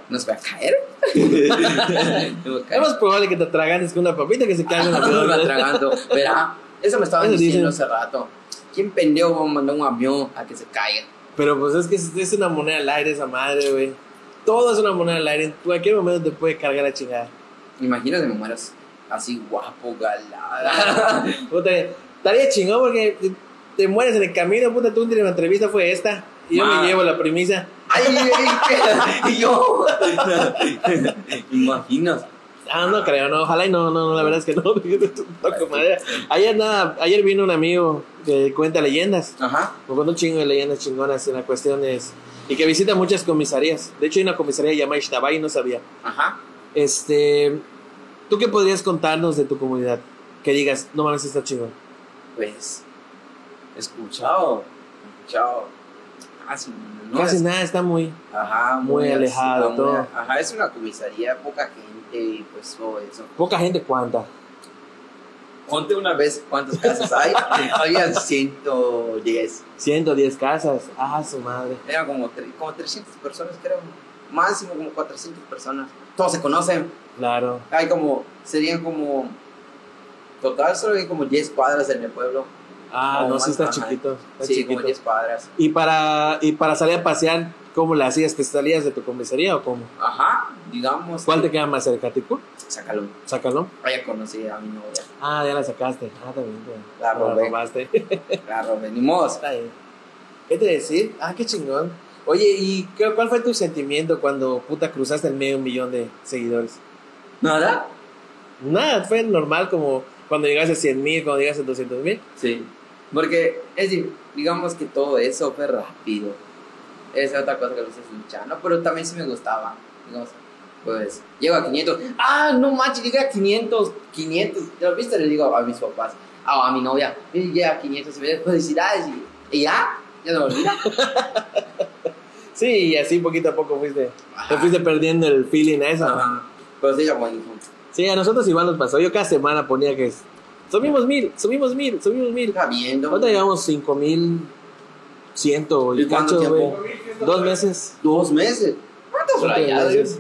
¿Nos va a caer? [laughs] [laughs] Me Es más probable que te atragantes con una papita que se caiga en el Me [laughs] avión. va atragando. Verá, eso me estaban diciendo dicen. hace rato. ¿Quién pendejo va a mandar un avión a que se caiga? Pero pues es que es, una moneda al aire esa madre, güey. Todo es una moneda al aire. En cualquier momento te puede cargar la chingada. Imagínate me mueras así guapo, galada. [laughs] Puta, estaría chingón porque te, te mueres en el camino, puta, tu última entrevista fue esta. Y yo me llevo la premisa. ¡Ay, ay, [laughs] y yo! [laughs] ¿Imaginas? Ah, no creo, no, ojalá y no, no, no, la verdad es que no, [laughs] toco madera. Ayer nada, ayer vino un amigo que cuenta leyendas, Ajá. me un chingo de leyendas chingonas en las cuestiones y que visita muchas comisarías. De hecho, hay una comisaría llamada Ixtabay, no sabía. Ajá. Este, ¿tú qué podrías contarnos de tu comunidad? Que digas, no mames, está chingón. Pues, escuchado, escuchado. Sí, No haces nada, está muy... Ajá, muy alejado, todo. Ajá, es una comisaría, poca gente y pues todo eso. Poca gente cuánta. Conté una vez cuántas casas hay. Había 110. 110 casas. Ah, su madre. Eran como, como 300 personas, creo. Máximo como 400 personas. Todos se conocen. Claro. Hay como, serían como, total solo hay como 10 cuadras en el pueblo. Ah, no, sí está chiquito. Está sí, chiquito. como 10 cuadras. Y para, y para salir a pasear, ¿cómo la hacías? ¿Te salías de tu comisaría o cómo? Ajá, digamos. ¿Cuál te que- queda más cerca, Tico? Sácalo. Sácalo. Vaya conocí a mi novia. Ah, ya la sacaste. Ah, también. ya. La robé. robaste. [laughs] Claro, venimos. Está bien. ¿Qué te decir? Ah, qué chingón. Oye, ¿y qué- cuál fue tu sentimiento cuando puta cruzaste el medio millón de seguidores? ¿Nada? Nada, fue normal como cuando llegaste a 100 mil, cuando llegaste a 200 mil. Sí. Porque es decir, digamos que todo eso fue rápido. Esa es otra cosa que lo estoy luchando, pero también sí me gustaba. Digamos, pues, llego a 500. Ah, no manches, llegué a 500. 500. ¿Ya lo viste? Le digo a mis papás, a, a mi novia, "Eh, llegué a 500. Y felicidades. Y, y ya, ya no olvida. [laughs] Sí, y así poquito a poco fuiste, te fuiste perdiendo el feeling a eso. Ajá. Pero sí, ya bueno. Sí, a nosotros igual nos pasó. Yo cada semana ponía que subimos mil, subimos mil, subimos mil. Está. Ahorita llevamos cinco mil ciento y ¿Y cuánto cacho, güey. tiempo? Dos meses. Dos meses. ¿Cuántos Dos rayados?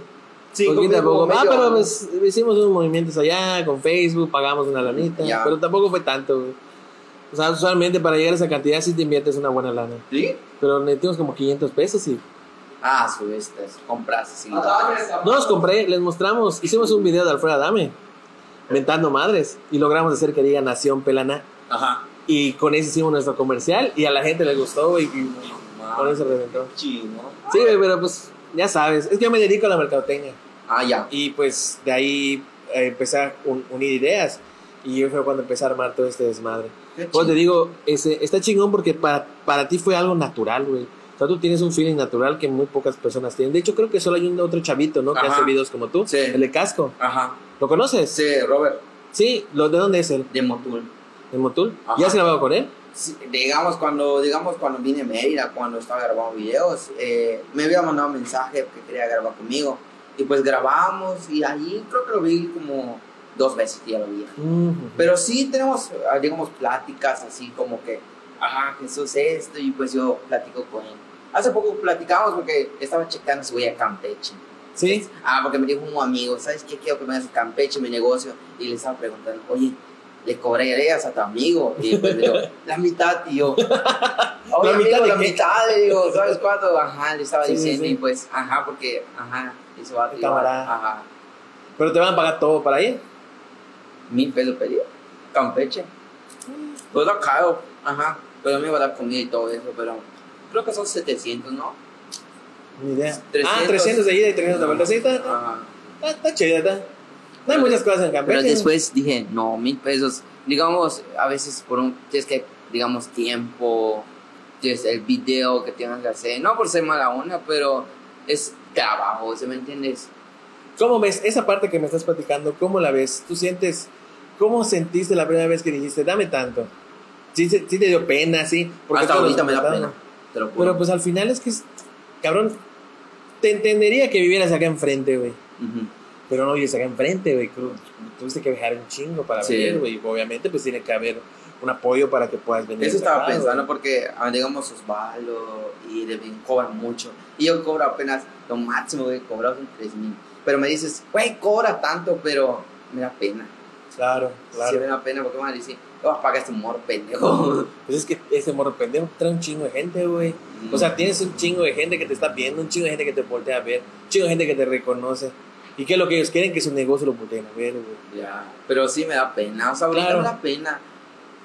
Cinco Poquito a poco. Ah, pero pues hicimos unos movimientos allá con Facebook, pagamos una lanita. Ya. Pero tampoco fue tanto, güey. O sea, usualmente para llegar a esa cantidad sí te inviertes una buena lana. ¿Sí? Pero necesitamos como 500 pesos y... Ah, subiste, compraste. Sí. No los compré, les mostramos. Hicimos un video de Alfredo Adame, mentando madres. Y logramos hacer que diga Nación Pelana. Ajá. Y con eso hicimos nuestro comercial y a la gente le gustó, güey. Y con eso reventó. Chino. Sí, pero pues ya sabes. Es que yo me dedico a la mercadotecnia. Ah, ya. Y pues de ahí eh, empecé a un- unir ideas. Y fue cuando empecé a armar todo este desmadre. Pues te digo, ese, está chingón porque para, para ti fue algo natural, güey. O sea, tú tienes un feeling natural que muy pocas personas tienen. De hecho, creo que solo hay un otro chavito, ¿no? Que Ajá. hace videos como tú. Sí. El de casco. Ajá. ¿Lo conoces? Sí, Robert, Sí. ¿Lo, ¿De dónde es él? de Motul. ¿De Motul? Ajá. ¿Ya has grabado con él? Sí, digamos, cuando, digamos, cuando vine a Mérida, cuando estaba grabando videos, eh, me había mandado un mensaje que quería grabar conmigo. Y pues grabamos y ahí creo que lo vi como dos veces que ya lo vi. Ujú. Pero sí tenemos, ah, digamos, pláticas así como que, ajá, Jesús esto, y pues yo platico con él. Hace poco platicamos porque estaba checando si voy a Campeche. Sí. Ah, porque me dijo un amigo, ¿sabes qué? Quiero que me hagas a Campeche, mi negocio. Y le estaba preguntando, oye, ¿le cobrarías a tu amigo? Y pues me dijo, la mitad, yo. [laughs] Oye, ¿La mitad amigo, de la qué? mitad, le digo, ¿sabes cuánto? Ajá, le estaba sí, diciendo, sí. y pues, ajá, porque, ajá, eso va a Camarada. Ajá, ¿Pero te van a pagar todo para ir? mil pesos pedido. Campeche. Pues lo caro, ajá, pero me va a dar comida y todo eso, pero creo que son 700, ¿no? Ni idea. 300. Ah, 300 de ida y 300 de vuelta. Sí, está, está, Ajá. está, está chido, está. No hay muchas cosas en Campeche. Pero después dije, no, mil pesos. Digamos, a veces por un, tienes que, digamos, tiempo, tienes el video que tienes que hacer. No por ser mala onda, pero es trabajo, ¿se me entiendes? ¿Cómo ves esa parte que me estás platicando? ¿Cómo la ves? ¿Tú sientes, cómo sentiste la primera vez que dijiste, dame tanto? Sí, sí sí te dio pena, sí. porque Hasta ahorita me da pena. Te lo juro. Pero pues al final es que, es, cabrón, te entendería que vivieras acá enfrente, güey. Pero no vives acá enfrente, güey. Tuviste que viajar un chingo para Sí. venir, güey. Obviamente, pues tiene que haber un apoyo para que puedas venir. Eso estaba pensando güey. porque, ah, digamos, Osvaldo y Devin cobran mucho. Y yo cobro apenas lo máximo que he cobrado son 3 mil. Pero me dices, güey, cobra tanto, pero me da pena. Claro, claro. Sí, me da pena porque me van a decir, te vas a pagar este morro pendejo. [laughs] Pues es que ese morro pendejo trae un chingo de gente, güey. O sea, tienes un chingo de gente que te está viendo, un chingo de gente que te voltea a ver, un chingo de gente que te reconoce. ¿Y qué es lo que ellos quieren? Que su negocio lo volteen a ver, güey. Ya, pero sí me da pena, o sea, ahorita Claro. me da pena.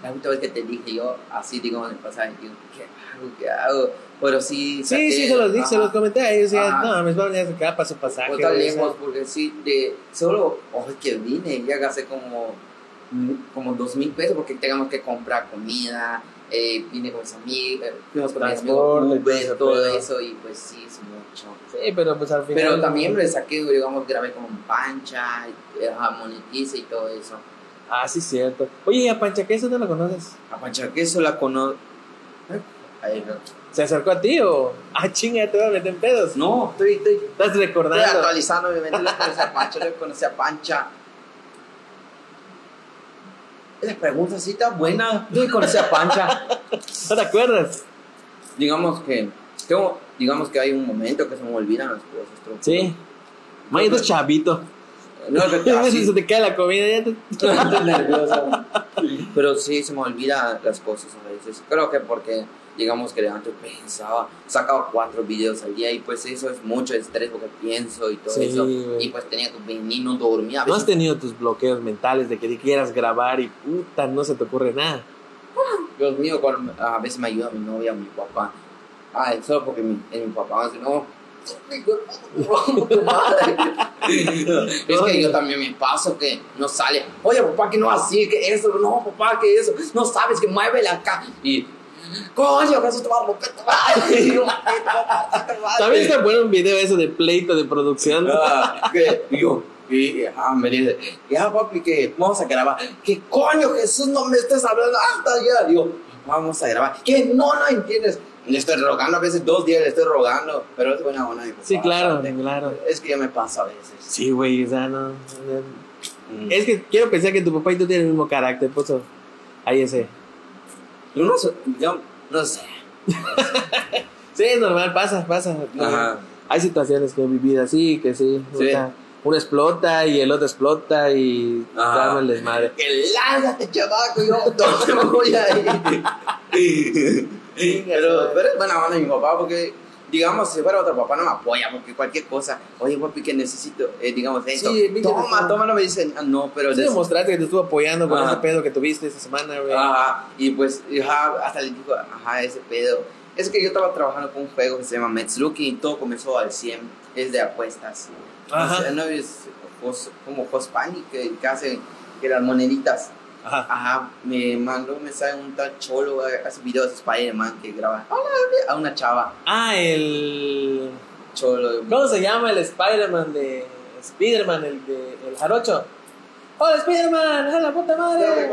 La última vez que te dije yo, así digo en el pasaje, digo, ¿qué hago? ¿Qué hago? Pero sí, Sí, sí, se los dije, se los comenté ellos. Ajá. no, me van a sacar para su pasaje. Pues está güey, o sea. lejos, porque sí, de solo hoy que vine, ya gasté como, como dos mil pesos porque tengamos que comprar comida, eh, vine con mis amigos, eh, fuimos con mis amigos, todo eso, y pues sí, es mucho. Sí, pero pues al final. Pero también le saqué, digamos, grabé con Pancha, monetice y todo eso. Ah, sí, cierto. Oye, ¿y a Pancha Queso no la conoces? A Pancha Queso la conozco. ¿Se acercó a ti o.? Ah, chinga, te voy a meter en pedos. No, estoy, estoy, Estás estoy recordando. actualizando, obviamente. Le conocí a Pancha, le conocí a Pancha. Esa pregunta sí está buena. Yo conocí a Pancha. ¿No te acuerdas? digamos que, tengo, digamos que hay un momento que se me olvidan las cosas. tronco. Sí. May, eres chavito. No, es que A veces así- se te cae la comida ya te... Estoy nervioso. Pero sí, se me olvidan las cosas a veces. Creo que porque, digamos que antes pensaba, sacaba cuatro videos al día y pues eso es mucho estrés porque pienso y todo Sí, eso. güey. Y pues tenía que venir, no dormía. ¿No has tenido tus bloqueos mentales de que quieras grabar y puta, no se te ocurre nada? Dios mío, cuando a veces me ayuda mi novia, mi papá. Ay, solo porque mi, es mi papá, no. Es que yo también me paso que no sale. Oye, papá, que no así, que eso, no, papá, que eso, no sabes que muévele acá. Y, coño, que eso te va a romper tu madre. Y yo, "Papá, te va a- También está bueno un video eso de pleito de producción. Ah, que y yo, y ah, me dice, ya papi, que vamos a grabar. ¿Qué coño, Jesús, no me estés hablando hasta allá? Digo, vamos a grabar. Que no, no entiendes. Le estoy rogando a veces dos días, le estoy rogando, pero es buena mi papá, Sí, claro, ¿sabes? claro. Es que ya me pasa a veces. Sí, güey, o sea, no. no. Mm. Es que quiero pensar que tu papá y tú tienen el mismo carácter, pues eso. Ahí ese. Yo no sé, yo no sé. [laughs] Sí, es normal, pasa, pasa. Ajá. Hay situaciones que he vivido así, que sí. o Sí. sea, uno explota y el otro explota y dame el desmadre. Que lárgate, chavaco, yo [laughs] no voy a ir. [laughs] pero, pero es buena onda mi papá porque, digamos, si fuera otro papá no me apoya porque cualquier cosa, oye, papi, que necesito, eh, digamos, esto, Sí, toma, toma, no me dicen, ah, no, pero... Sí, demostraste que te estuvo apoyando con Ajá. ese pedo que tuviste esa semana, güey. Ajá, y pues, ajá, hasta le digo, ajá, ese pedo. Es que yo estaba trabajando con un juego que se llama Metsluki y todo comenzó al 100, es de apuestas. Ajá. O sea, no es como Jospani que, que hace que las moneditas. Ajá. Ajá, me mandó un mensaje un tal cholo, hace videos de Spider-Man que graba hola, a una chava, Ah, el. cholo. ¿Cómo se llama el Spider-Man de. Spider-Man, el de. El jarocho? ¡Hola, Spider-Man! ¡A la puta madre!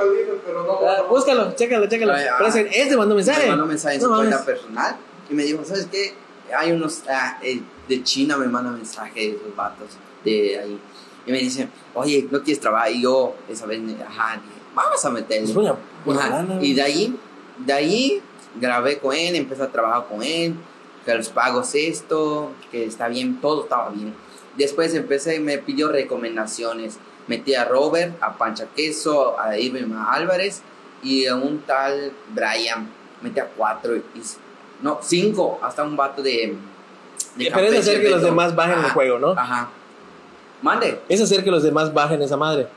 pero no. Ah, no. búscalo, chécalo, chécalo. Ay, ah. Este mandó mensaje. Me mandó mensaje en No su cuenta mames. personal y me dijo, ¿sabes qué? Hay unos ah, eh, de China me mandan mensaje de esos vatos de ahí. Y me dicen, oye, ¿no quieres trabajar? Y yo, esa vez, ajá, dije, vamos a meterle. Buena, buena Y de ahí, de ahí grabé con él, empecé a trabajar con él, que los pagos esto, que está bien, todo estaba bien. Después empecé, me pidió recomendaciones. Metí a Robert, a Pancha Queso, a Irving Álvarez y a un tal Brian. Metí a cuatro, y, no, cinco, hasta un vato de... de Pero es hacer que los demás bajen el juego, ¿no? Ajá. Mande Es hacer que los demás bajen esa madre.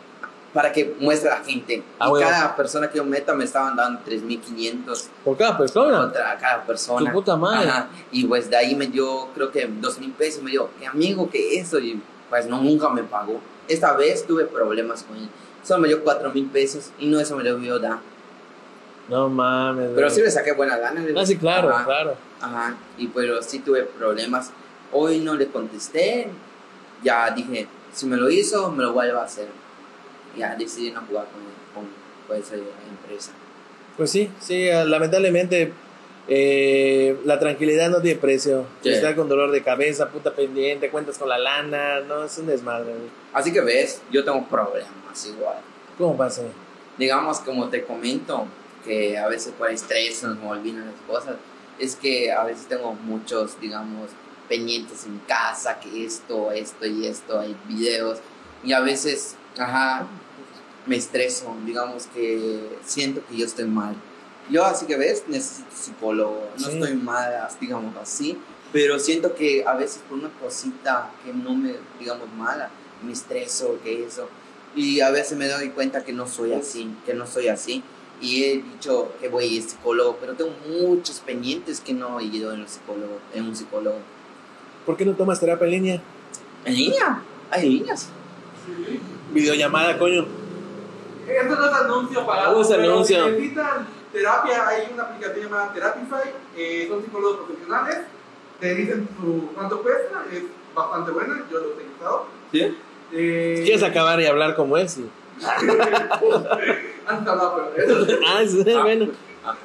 Para que muestre a la gente. Ah, y cada persona que yo meta me estaban dando 3.500 Por cada persona. contra cada persona. Tu puta madre. Ajá. Y pues de ahí me dio, creo que dos mil pesos. Me dio, qué amigo, que eso. Y pues no, nunca me pagó. Esta vez tuve problemas con él. Solo me dio cuatro mil pesos y no eso me lo dio dar. No mames. Pero sí le saqué buena gana. Ah, sí, claro, Ajá. claro. Ajá. Y pero sí tuve problemas. Hoy no le contesté. Ya dije, si me lo hizo, me lo vuelvo a hacer. Ya decidí no jugar con, con, con esa empresa. Pues sí, sí, ah, lamentablemente eh, la tranquilidad no tiene precio. Sí. Estar con dolor de cabeza, puta pendiente, cuentas con la lana, no, es un desmadre. güey. Así que ves, yo tengo problemas igual. ¿Cómo pasa? digamos, como te comento, que a veces por estrés me olvidan las cosas, es que a veces tengo muchos, digamos, pendientes en casa, que esto, esto y esto, hay videos, y a veces, ajá, me estreso, digamos que siento que yo estoy mal. Yo, así que ves, necesito psicólogo, no Sí. estoy mal, digamos así, pero siento que a veces por una cosita que no me, digamos, mala, me estreso, que eso, y a veces me doy cuenta que no soy así, que no soy así. Y he dicho que voy a ir psicólogo, pero tengo muchos pendientes que no he ido en, los psicólogo, en un psicólogo. ¿Por qué no tomas terapia en línea? ¿En línea? ¿Hay líneas? Videollamada, coño. Esto no es anuncio pagado. No es anuncio. si necesitan terapia, hay una aplicación llamada Therapify, eh, son psicólogos profesionales, te dicen su, cuánto cuesta, es bastante buena, yo lo he utilizado. ¿Sí? Eh, ¿Quieres acabar y hablar como es? [laughs] Antes hablaba, pero eso. [laughs] Ah, sí, bueno.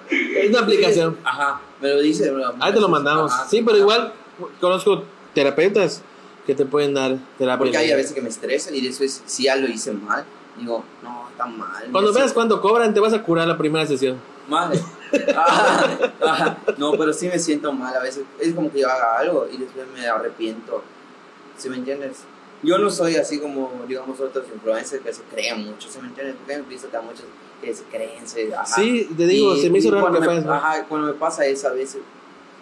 Es una aplicación. Ajá, me lo dice. Ahí te lo mandamos. Ajá. Sí, pero igual conozco terapeutas que te pueden dar terapia. Porque hay a veces que me estresan y después, si ya lo hice mal, digo, no, está mal. Cuando veas cuánto cobran, te vas a curar la primera sesión. Mal. Ajá, ajá. No, pero sí me siento mal a veces. Es como que yo haga algo y después me arrepiento. ¿Sí me entiendes? Yo no soy así como, digamos, otros influencers que se creen mucho. ¿Sí me entiendes? Porque he visto que hay muchos que se creen. Se, ajá. Sí, te digo, Y- se me hizo raro cuando que me-. Ajá, cuando me pasa eso a veces.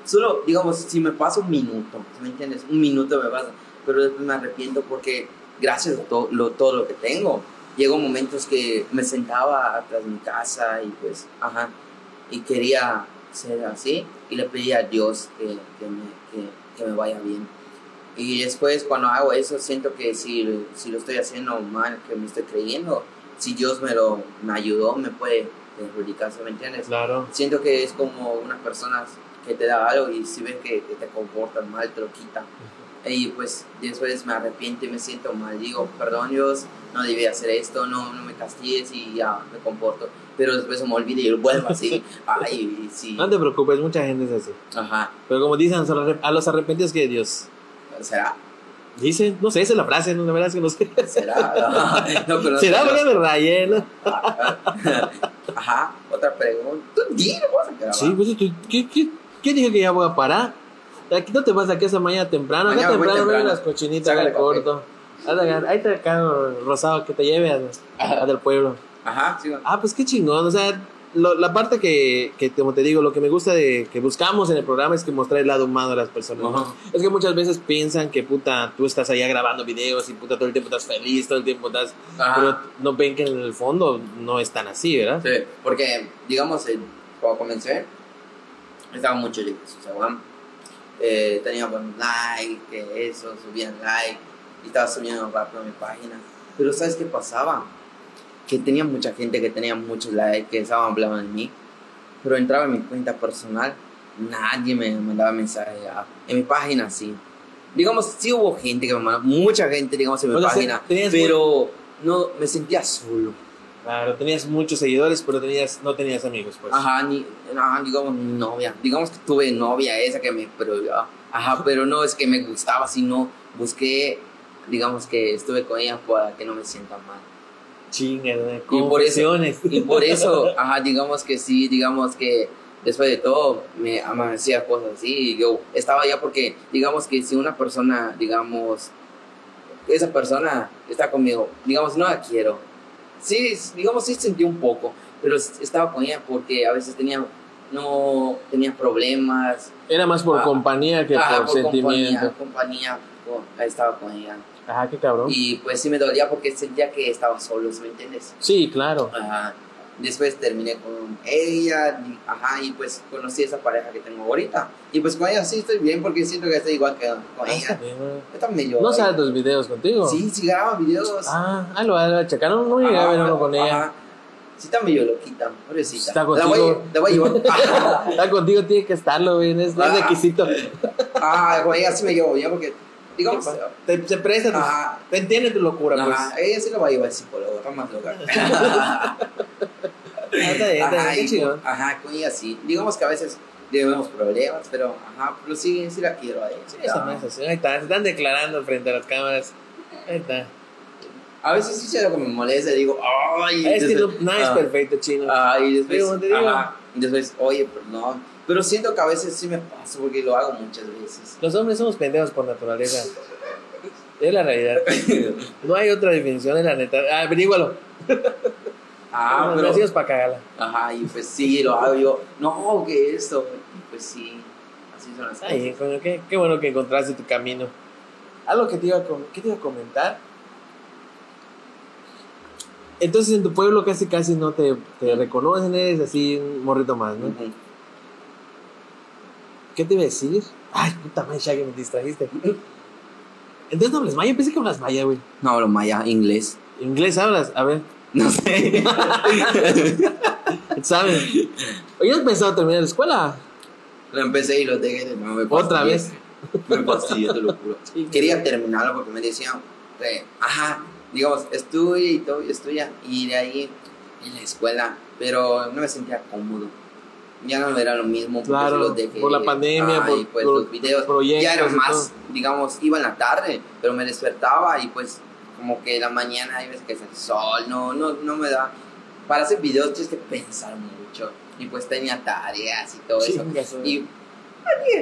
Solo, digamos, si me pasa un minuto, ¿sí ¿me entiendes? Un minuto me pasa. Pero después me arrepiento porque gracias a lo, todo lo que tengo, llegó momentos que me sentaba atrás de mi casa y pues, ajá, y quería ser así y le pedía a Dios que, que, me, que, que me vaya bien. Y después cuando hago eso siento que si, si lo estoy haciendo mal, que me estoy creyendo, si Dios me lo me ayudó, me puede perjudicar, ¿sí ¿me entiendes? Claro. Siento que es como unas personas que te da algo y si ven que, que te comportan mal, te lo quitan. Y pues después me arrepiento y me siento mal. Digo, perdón Dios, no debí hacer esto, no, no me castigues y ya me comporto. Pero después se me olvida y vuelvo así. [laughs] Ay, sí. No te preocupes, mucha gente es así. Ajá. Pero como dicen, a los arrepentidos que Dios. ¿Será? Dicen, no sé, esa es la frase, no, la verdad es que no sé. ¿Será? [laughs] No, pero Será porque me rayé, ¿no? Ajá, otra pregunta. Tú a grabar. Sí, pues, ¿tú- ¿qué, qué, qué dije que ya voy a parar? Aquí no te vas aquí esa mañana temprano, Mañana temprano, ven temprano. las cochinitas al corto. Ahí te acá rosado que te lleve a, a del pueblo. Ajá, sí. Ah, pues qué chingón, o sea, lo- la parte que, que, como te digo, lo que me gusta de que buscamos en el programa es que mostrar el lado humano de las personas. ¿no? Es que muchas veces piensan que puta, tú estás allá grabando videos y puta todo el tiempo estás feliz, todo el tiempo estás... Ajá. Pero no ven que en el fondo no es tan así, ¿verdad? Sí, porque, digamos, eh, cuando comencé, estaba mucho en Instagram. Eh, tenía buenos likes, que eso, subían like, y estaba subiendo rápido mi página. Pero ¿sabes qué pasaba? Que tenía mucha gente que tenía muchos likes, que estaban hablando de mí. Pero entraba en mi cuenta personal, nadie me mandaba mensaje a- en mi página, sí. Digamos, sí hubo gente que me mandó, mucha gente, digamos, en mi O página, pero no, me sentía solo. Claro, tenías muchos seguidores, pero tenías, no tenías amigos, pues. Ajá, ni, ajá, digamos, novia. Digamos que tuve novia esa que me. Pero, ajá, pero no es que me gustaba, sino busqué, digamos que estuve con ella para que no me sienta mal. Chinga. Y por eso-. Y por eso, ajá, digamos que sí, digamos que después de todo me amanecía cosas así. Y yo estaba allá porque, digamos que si una persona, digamos, esa persona está conmigo, digamos, no la quiero. Sí, digamos, sí sentí un poco, pero estaba con ella porque a veces tenía, no tenía problemas. Era más por Ah. compañía que Ajá, por, sentimiento. Compañía, compañía, con- estaba con ella. Ajá, qué cabrón. Y pues sí me dolía porque sentía que estaba solo, ¿sí ¿me entiendes? Sí, claro. Ajá. Después terminé con ella, y, ajá, y pues conocí a esa pareja que tengo ahorita. Y pues con ella sí estoy bien porque siento que estoy igual que con ella. Está medio... ¿No sale tus videos contigo? Sí, sí graba videos. Ah, ah, lo lo checaron, no llegué a ver uno con ella. Ajá. Sí está medio loquita, pobrecita. Está la, voy, contigo. a- la voy a llevar. [laughs] Está contigo, tiene que estarlo, güey. Es, es Ah. requisito. Ah, con ella sí me llevo bien porque, digamos... Te, se presta, tu- Ajá. te entiende tu locura, pues. Ella sí la va a llevar al psicólogo, está más loca. [laughs] Ah, Ajá, y con, ajá, con ella sí. Digamos que a veces tenemos problemas, pero ajá, pero sí, sí la quiero a ella. Sí, esa no. Ahí está, se están declarando frente a las cámaras. Ahí está. A veces sí lo que me molesta, digo, ay, Es que no, es ah, perfecto, chino. ah, y después, te ajá, y después, oye, perdón. Pero siento que a veces sí me pasa porque lo hago muchas veces. Los hombres somos pendejos por naturaleza. Es la realidad. No hay otra definición, es la neta. Ah, averígualo. ah, pero, Nacidos para cagarla. ajá, y pues sí, lo hago yo, no, que esto, y pues sí, así son las Está cosas. coño, qué, qué bueno que encontraste tu camino. Algo que te iba a, com- ¿qué te iba a comentar. Entonces en tu pueblo casi casi no te, te reconocen, eres así un morrito más, ¿no? ¿Qué te iba a decir? Ay, puta madre, Shaggy, me distrajiste. Entonces no hablas maya, pensé que hablas maya, güey. No hablo maya, inglés. ¿Inglés hablas? A ver. No sé. [laughs] ¿Sabes? Oye, ¿has pensado terminar la escuela? Lo empecé y lo dejé de nuevo. ¿Otra vez? Me fastidié, te lo juro. [laughs] Quería terminarlo porque me decían, eh, ajá, digamos, estudia y todo, y estudia. Y de ahí en la escuela, pero no me sentía cómodo. Ya no era lo mismo. Claro, sí lo dejé. por la pandemia, Ajá, por- y pues por los videos. proyectos Ya era y más, digamos, iba en la tarde, pero me despertaba y pues como que la mañana hay veces que es el sol, no, no, no me da. Para hacer videos tienes que pensar mucho. Y pues tenía tareas y todo eso. Su- Y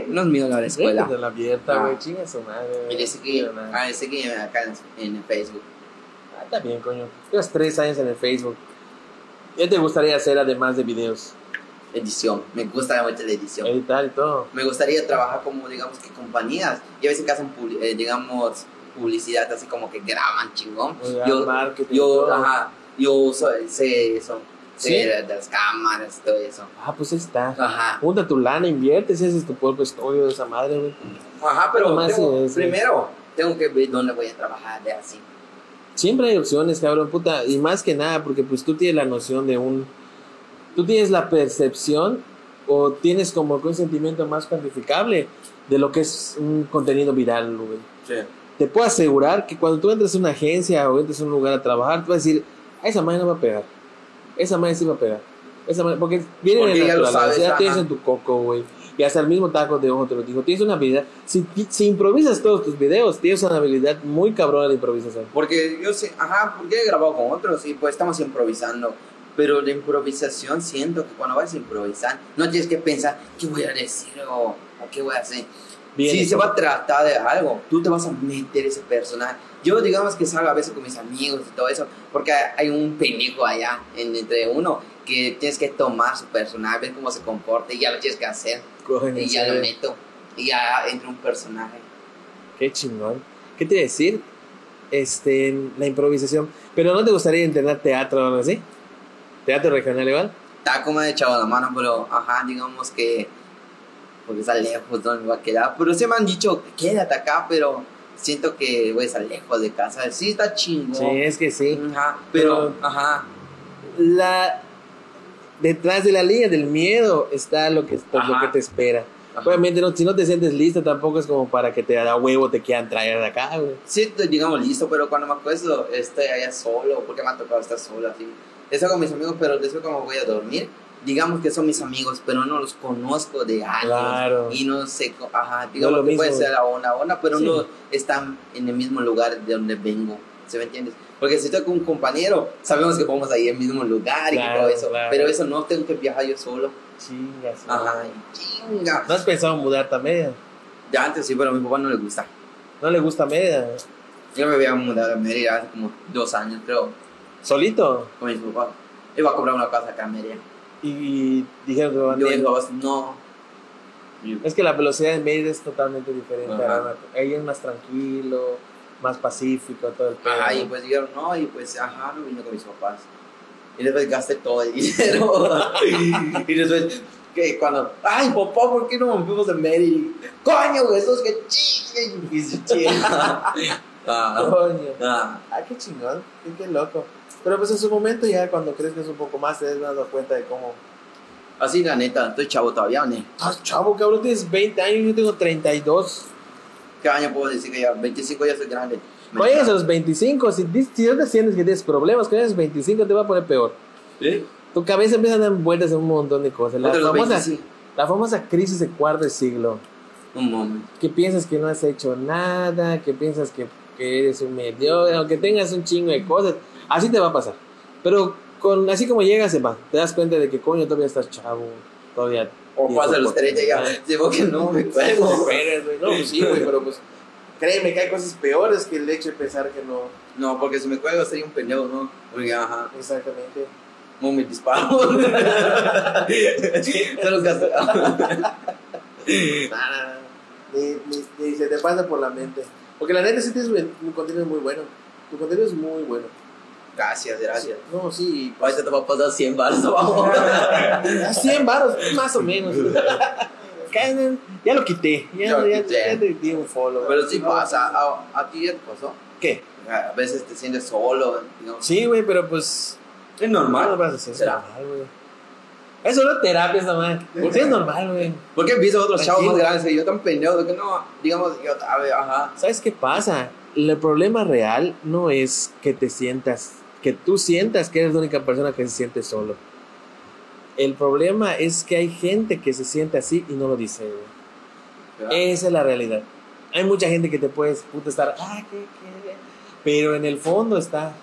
no es mío la escuela. De la abierta, Ah. güey. Chinga su madre. Y le seguí, ah, le seguí acá en, en Facebook. Ah, está bien, coño. Llevas tres años en el Facebook. ¿Qué te gustaría hacer además de videos? Edición, me gusta mucho la edición. Editar y todo. Me gustaría trabajar como, digamos, que compañías. Y a veces que hacen, eh, digamos, publicidad así como que graban chingón. Yo, marketing, yo, todo. ajá, yo soy- sé eso. ¿Sí? de las cámaras, todo eso. Ah, pues ahí está. Ajá. Junta tu lana, invierte, si haces tu propio estudio de esa madre, güey. Ajá, pero tengo- es- primero tengo que ver dónde voy a trabajar de así. Siempre hay opciones, cabrón, puta. Y más que nada, porque pues tú tienes la noción de un... Tú tienes la percepción o tienes como que un sentimiento más cuantificable de lo que es un contenido viral, güey. Sí. Te puedo asegurar que cuando tú entres a una agencia o entres a un lugar a trabajar, tú vas a decir, "A esa madre no va a pegar. Esa madre sí va a pegar. Esa madre, porque viene Porque de ya lo naturaleza, sabes, ya tienes en tu coco, güey. Y hasta el mismo taco de ojo te lo dijo. Tienes una habilidad. Si, si improvisas todos tus videos, tienes una habilidad muy cabrona de improvisación. Porque yo sé, ajá, porque he grabado con otros y pues estamos improvisando. Pero la improvisación siento que cuando vas a improvisar, no tienes que pensar qué voy a decir o, o qué voy a hacer. Bien se va a tratar de algo, tú te vas a meter ese personaje. Yo, digamos que salgo a veces con mis amigos y todo eso, porque hay un pendejo allá en- entre uno que tienes que tomar su personaje, ver cómo se comporta y ya lo tienes que hacer. Cogen, Y ya lo meto. Y ya entra un personaje. Qué chingón. ¿Qué te iba a decir? Este, la improvisación. Pero ¿no te gustaría entrenar teatro o algo así? ¿Teatro regional igual? Está como de mano, pero ajá, digamos que. Porque está lejos, ¿dónde va a quedar? Pero sí me han dicho, quédate acá, pero siento que voy a estar lejos de casa. Sí, está chingón. Sí, es que sí. Ajá, pero, Pero- ajá. La detrás de la línea del miedo está lo que, lo Ajá. que te espera. Ajá. Obviamente, no, si no te sientes listo, tampoco es como para que te da huevo te quieran traer de acá, güey. Sí, digamos, listo, pero cuando me acuesto, estoy allá solo, porque me ha tocado estar solo así. Estoy con mis amigos, pero después cuando voy a dormir, digamos que son mis amigos, pero no los conozco de años. Claro. Y no sé, ajá, digamos lo que puede mismo. ser la onda, onda, pero Sí. no están en el mismo lugar de donde vengo. ¿Se me entiendes? Porque si estoy con un compañero, sabemos que vamos a ir al mismo lugar y Claro, todo eso. claro. Pero eso no, tengo que viajar yo solo. Chingas. Ajá, y chinga. ¿No has pensado en mudarte a media? Ya antes sí, pero a mi papá no le gusta. ¿No le gusta media? Yo me había mudado a Mérida hace como dos años, creo, ¿Solito? con mis papás. Iba a comprar una casa acá en Mérida. Y dijeron que van Yo no. Es que la velocidad de Mérida es totalmente diferente. Ajá. Ahí es más tranquilo, más pacífico, todo el pedo. Ajá, y pues dijeron, no, y pues, ajá, no vino con mis papás. Y después gasté todo el [laughs] dinero. [laughs] y después, que cuando, ay, papá, ¿por qué no fuimos a Mérida? Coño, güey, esos que chinguen. Y se. [laughs] Ah, Coño. ah. Ah, qué chingón, qué, qué loco. Pero pues en su momento ya cuando crezcas un poco más te das dando cuenta de cómo... Así, la neta, estoy chavo todavía, ¿o ¿no? Ah, chavo, cabrón, tienes 20 años, yo tengo 32. ¿Qué año puedo decir que ya? 25 ya soy grande. Cuando llegues a los 25, si, si no te sientes que tienes problemas, a los 25 te va a poner peor. ¿Sí? Tu cabeza empieza a dar vueltas en un montón de cosas. La famosa, 25. la famosa crisis de cuarto de siglo. Un momento. Que piensas que no has hecho nada, que piensas que, que eres un mediocre, aunque tengas un chingo de cosas. Así te va a pasar. Pero con, así como llegas, se va. Te das cuenta de que coño, todavía estás chavo. Todavía. O pasa los 30 ya. oportunidad. Digo que no, me No, cuelgo. No, pues sí, güey, pero pues. Créeme que hay cosas peores que el hecho de pensar que no. No, porque si me cuelgo sería un pendejo, ¿no? Porque, ajá, Exactamente. no me disparo. Solo gasto. Nada, ni, ni, ni se te pasa por la mente. Porque la neta sí tienes un contenido muy bueno. Tu contenido es muy bueno. Gracias, gracias. No, sí. Ahorita te va a pasar 100 baros [laughs] abajo. A 100 baros, más o menos. [laughs] Ya lo quité. Ya, Ya ya, lo ya, quité. te di un follow. Pero sí pasa. ¿A, a ti ya te pasó? ¿Qué? A veces te sientes solo. Sí, güey, pero pues. Es No normal. lo vas a hacer. es ¿Será? normal, güey. Es solo terapia esta madre. Porque es normal, güey. Porque visto otros chavos Tranquilo. más grandes yo tan pendejos que no, digamos, yo, ajá. ¿Sabes qué pasa? El problema real no es que te sientas, que tú sientas que eres la única persona que se siente solo. El problema es que hay gente que se siente así y no lo dice, güey. Esa es la realidad. Hay mucha gente que te puedes puta, estar, ah, qué, qué", pero en el fondo está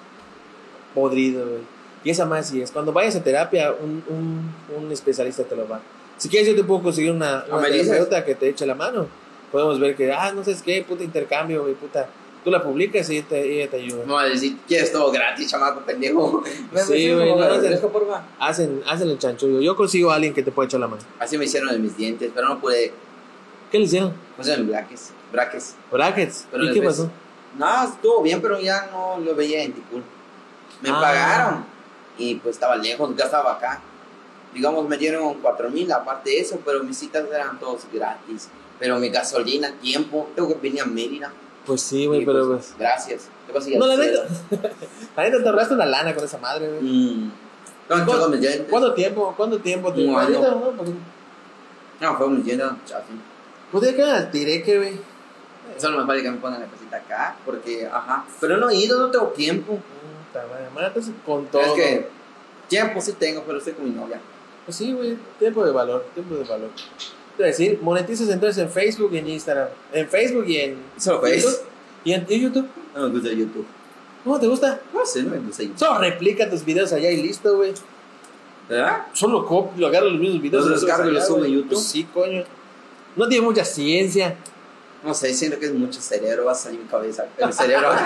podrido, güey. Y esa más sí es. Cuando vayas a terapia, un, un, un especialista te lo va. Si quieres, yo te puedo conseguir una, No una terapeuta que te eche la mano. Podemos ver que, ah, no sé qué, puta intercambio, güey, puta. Tú la publicas y ella te, ella te ayuda. No a decir, quieres todo gratis, chamaco pendejo. Sí, [laughs] güey, no, de porfa. Hacen, hacen el chanchullo. Yo consigo a alguien que te pueda echar la mano. Así me hicieron en mis dientes, pero no pude. ¿Qué le hicieron? Pusieron braques, braques. Brackets. Pero ¿Y qué pasó? No, estuvo bien, pero ya no lo veía en Ticul. Me Ah. pagaron y pues estaba lejos, ya estaba acá. Digamos, me dieron cuatro mil aparte de eso, pero mis citas eran todos gratis. Pero mi gasolina, tiempo, tengo que venir a Mérida. Pues sí, güey, pero pues, pues. Gracias. Te vas a ir No, la neta. [laughs] La neta te ahorraste una lana con esa madre, güey. Mm. No, ¿Cuándo- todos mis dientes. ¿Cuánto tiempo? ¿Cuánto tiempo te Un año. No? No, fue mis dientes, chafi. Pues al tireque, güey. Solo me falta que me pongan la casita acá, porque, ajá. Pero no he ido, no tengo tiempo. Puta madre, entonces con todo. Es que tiempo sí tengo, pero estoy con mi novia. Pues sí, güey, tiempo de valor, tiempo de valor. Te voy a decir, monetizas entonces en Facebook y en Instagram. En Facebook y en Solo Face. YouTube. ¿Y en, y YouTube? No me gusta YouTube. ¿Cómo te gusta? No sé, no me gusta YouTube. Solo replica tus videos allá y listo, güey. ¿Verdad? Solo copio, agarro los mismos videos. Los descargo y los subo en YouTube. Pues sí, coño. No tiene mucha ciencia. No sé, siento que es mucho cerebro, va a salir mi cabeza. El cerebro. [laughs]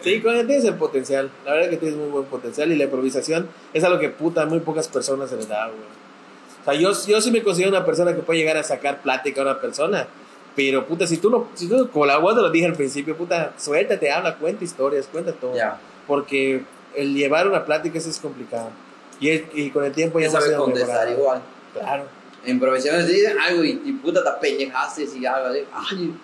Sí, coño, tienes el potencial. La verdad que tienes muy buen potencial y la improvisación es algo que puta muy pocas personas se les da, güey. Sea, yo, yo sí me considero una persona que puede llegar a sacar plática a una persona. Pero, puta, si tú no, si tú colaboras, lo dije al principio, puta, suéltate, habla, cuenta historias, cuenta todo. ya. Porque el llevar una plática eso es complicado. Y, es- y con el tiempo ya sabes contestar igual. Claro. En improvisaciones dicen algo y, y puta te pendejaste y algo así. Ay,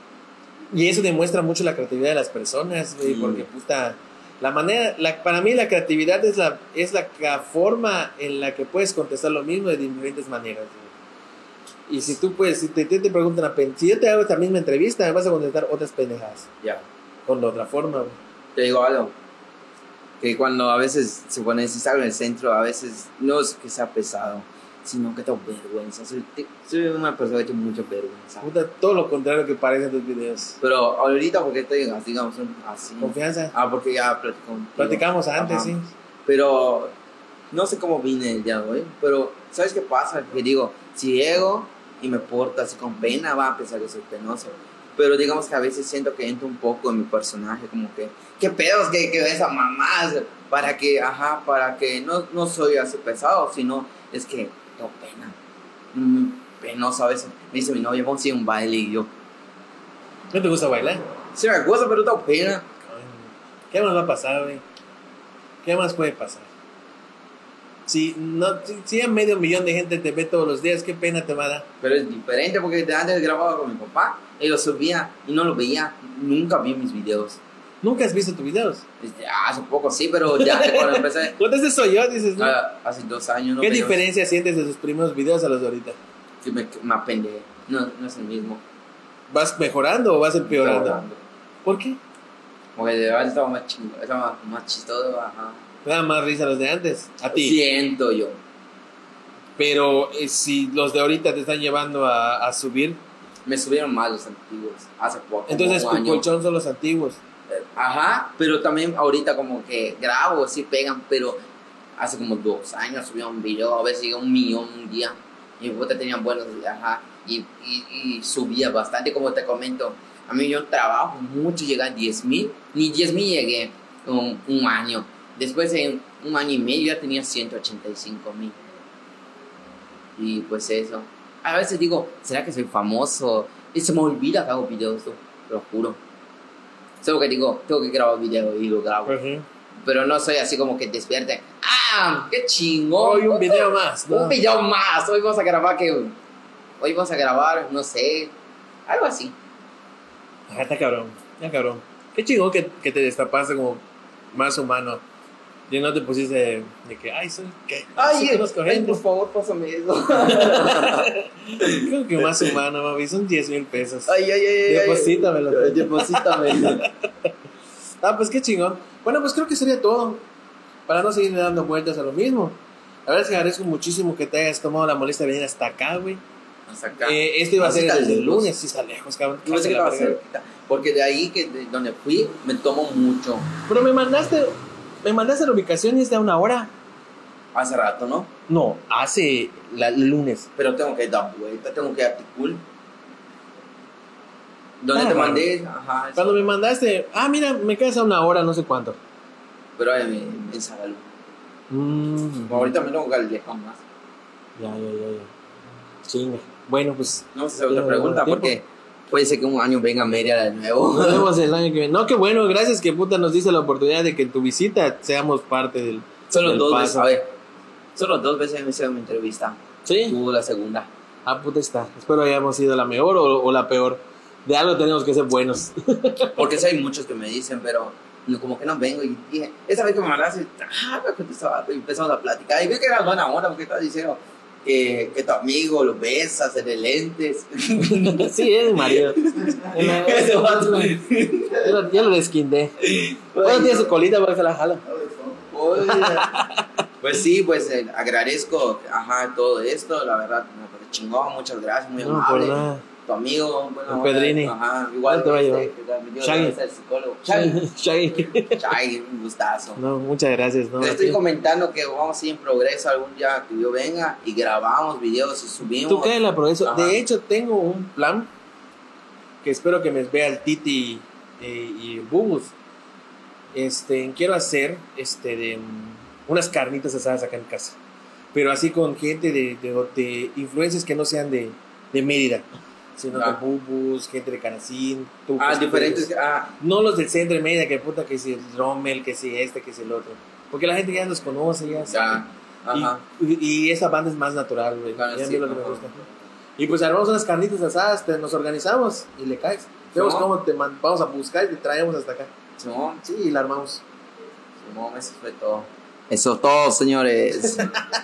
Y eso demuestra mucho la creatividad de las personas, güey, Mm. porque puta, la manera, la, para mí la creatividad es la, es la forma en la que puedes contestar lo mismo de diferentes maneras, güey. Y si tú puedes, si te, te, te preguntan, a si yo te hago esta misma entrevista, me vas a contestar otras pendejadas, ya. con la otra forma. Te digo algo. Que cuando a veces se pone si salgo en el centro, a veces no es que sea pesado, sino que tengo vergüenza. Soy, te- soy una persona que tiene mucha vergüenza. Puta, todo lo contrario que parece en tus videos. Pero ahorita porque estoy, digamos, así. Confianza. Ah, porque ya platico contigo. Platicamos antes, Ajá. sí. Pero no sé cómo vine el día de hoy. Pero, ¿sabes qué pasa? Que digo, si llego y me porto así con pena, va a pensar que soy penoso. Pero digamos que a veces siento que entro un poco en mi personaje, como que, ¿qué pedos que, que esa mamá? Para que, ajá, para que no, no soy así pesado, sino es que tengo pena. Mm, Penoso a veces. Me dice mi novia, vamos a ir a un baile y yo, ¿No te gusta bailar? sí me gusta, pero tengo pena. ¿Qué más va a pasar, güey? ¿Qué más puede pasar? Si, no, si, a medio millón de gente te ve todos los días, ¿qué pena te va a dar? Pero es diferente porque antes grababa con mi papá y lo subía y no lo veía. Nunca vi mis videos. Nunca has visto tus videos. Desde hace poco sí, pero ya cuando empecé, [laughs] ¿Cuántas veces soy yo? Dices, ¿no? ah, hace dos años, no ¿Qué diferencia sientes de tus primeros videos a los de ahorita? que me, me. No, no es el mismo. ¿Vas mejorando o vas empeorando? Grabando. ¿Por qué? Porque de verdad estaba más chingo, estaba más chistoso, ajá. Me da más risa los de antes. A ti. Siento yo. Pero eh, si los de ahorita te están llevando a, a subir, Me subieron más los antiguos, hace poco. entonces tu colchón son los antiguos. Ajá, pero también ahorita como que grabo, sí pegan, pero hace como dos años subía un video, a veces llega un millón un día. Y puta tenían buenos, ajá, y, y, subía bastante, como te comento. A mí yo trabajo mucho, llegué a 10 mil, ni 10 mil llegué un, un año. Después en un año y medio ya tenía 185 mil. Y pues eso. A veces digo, ¿será que soy famoso? Y se me olvida que hago videos, lo juro. Solo que digo, tengo que grabar video y lo grabo. Pero no soy así como que despierte. ¡Ah! ¡Qué chingón! Hoy un video más, ¿no? Un video más. Hoy vamos a grabar que. Hoy vamos a grabar, no sé. Algo así. Ah, está cabrón, está cabrón. Qué chingón que, que te destapaste como más humano. Y no te pusiste de, de que, ay, soy, ¿qué? Ay, ay, por favor, pásame eso. [laughs] Creo que más humano, mami, son 10 mil pesos. Ay, ay, ay. ay. Deposítamelo. Ay, Deposítame. [laughs] Ah, pues qué chingón. Bueno, pues creo que sería todo. Para no seguir dando vueltas a lo mismo. La verdad es que agradezco muchísimo que te hayas tomado la molestia de venir hasta acá, güey. Hasta acá. Eh, esto iba a ser el lejos. lunes, sí está lejos, cabrón. Yo pensé que estaba verga. cerquita. Porque de ahí, que de donde fui, me tomo mucho. Pero me mandaste, me mandaste la ubicación y está a una hora. Hace rato, ¿no? No, hace la, el lunes. Pero tengo que dar vuelta, tengo que darte cool. ¿Dónde Ah, te mandé? Ajá. Cuando me mandaste, ah, mira, me quedas a una hora, no sé cuánto. Pero en, en Sagalú. Mm, Ahorita me tengo que alejar más. Ya, ya, ya, ya. Chinga. Bueno, pues No sé si otra Tiene pregunta, porque puede ser que un año venga Media de nuevo. nos vemos el año que viene. No, qué bueno, gracias que puta nos dice la oportunidad de que en tu visita seamos parte del. Solo del dos veces, paso. a ver. Solo dos veces me hicieron mi entrevista. Sí. Tuvo la segunda. Ah, puta está. Espero hayamos sido la mejor o, o la peor. De algo tenemos que ser buenos. [laughs] Porque sí hay muchos que me dicen, pero como que no vengo. Y dije, esa vez que me mandaste, ah, me contestaba, y empezamos a platicar. Y vi que era buena onda, porque estaba diciendo que, que tu amigo lo besas, en lentes. [laughs] sí, es mi marido. [laughs] Ese vato. Ya lo, ya lo desquindé. Bueno, tiene su colita para que la jala. Pues sí, pues eh, agradezco ajá, todo esto, la verdad, me chingón, muchas gracias, muy No, amable. Tu amigo, bueno, El Pedrini. Ajá, igual ¿Cuál te va a llevar? Shaggy. psicólogo. Shaggy. [laughs] Shaggy. Shaggy, un gustazo. No, muchas gracias. No, Te estoy tío. comentando que vamos a ir en progreso algún día que yo venga y grabamos videos y subimos. Tú cae la progreso. Ajá. De hecho, tengo un plan que espero que me vea el Titi eh, y el Bubus. Este, quiero hacer este, de, mm, unas carnitas asadas acá en casa. Pero así con gente de, de, de influencias que no sean de, de Mérida. Sino Ah. de Bubus, gente de Canacín. Ah, pues, diferentes. Ah, No los del centro de Mérida, que puta que si el Rommel, que si este, que si el otro. Porque la gente ya los conoce, ya ya. Ajá. Y, y esa banda es más natural, güey. Sí, lo que me gusta. Y pues armamos unas carnitas asadas, te- nos organizamos y le caes. Vemos No. cómo te man- vamos a buscar y te traemos hasta acá. Simón, Sí, y la armamos. Simón, eso fue todo. Eso es todo, señores. [laughs]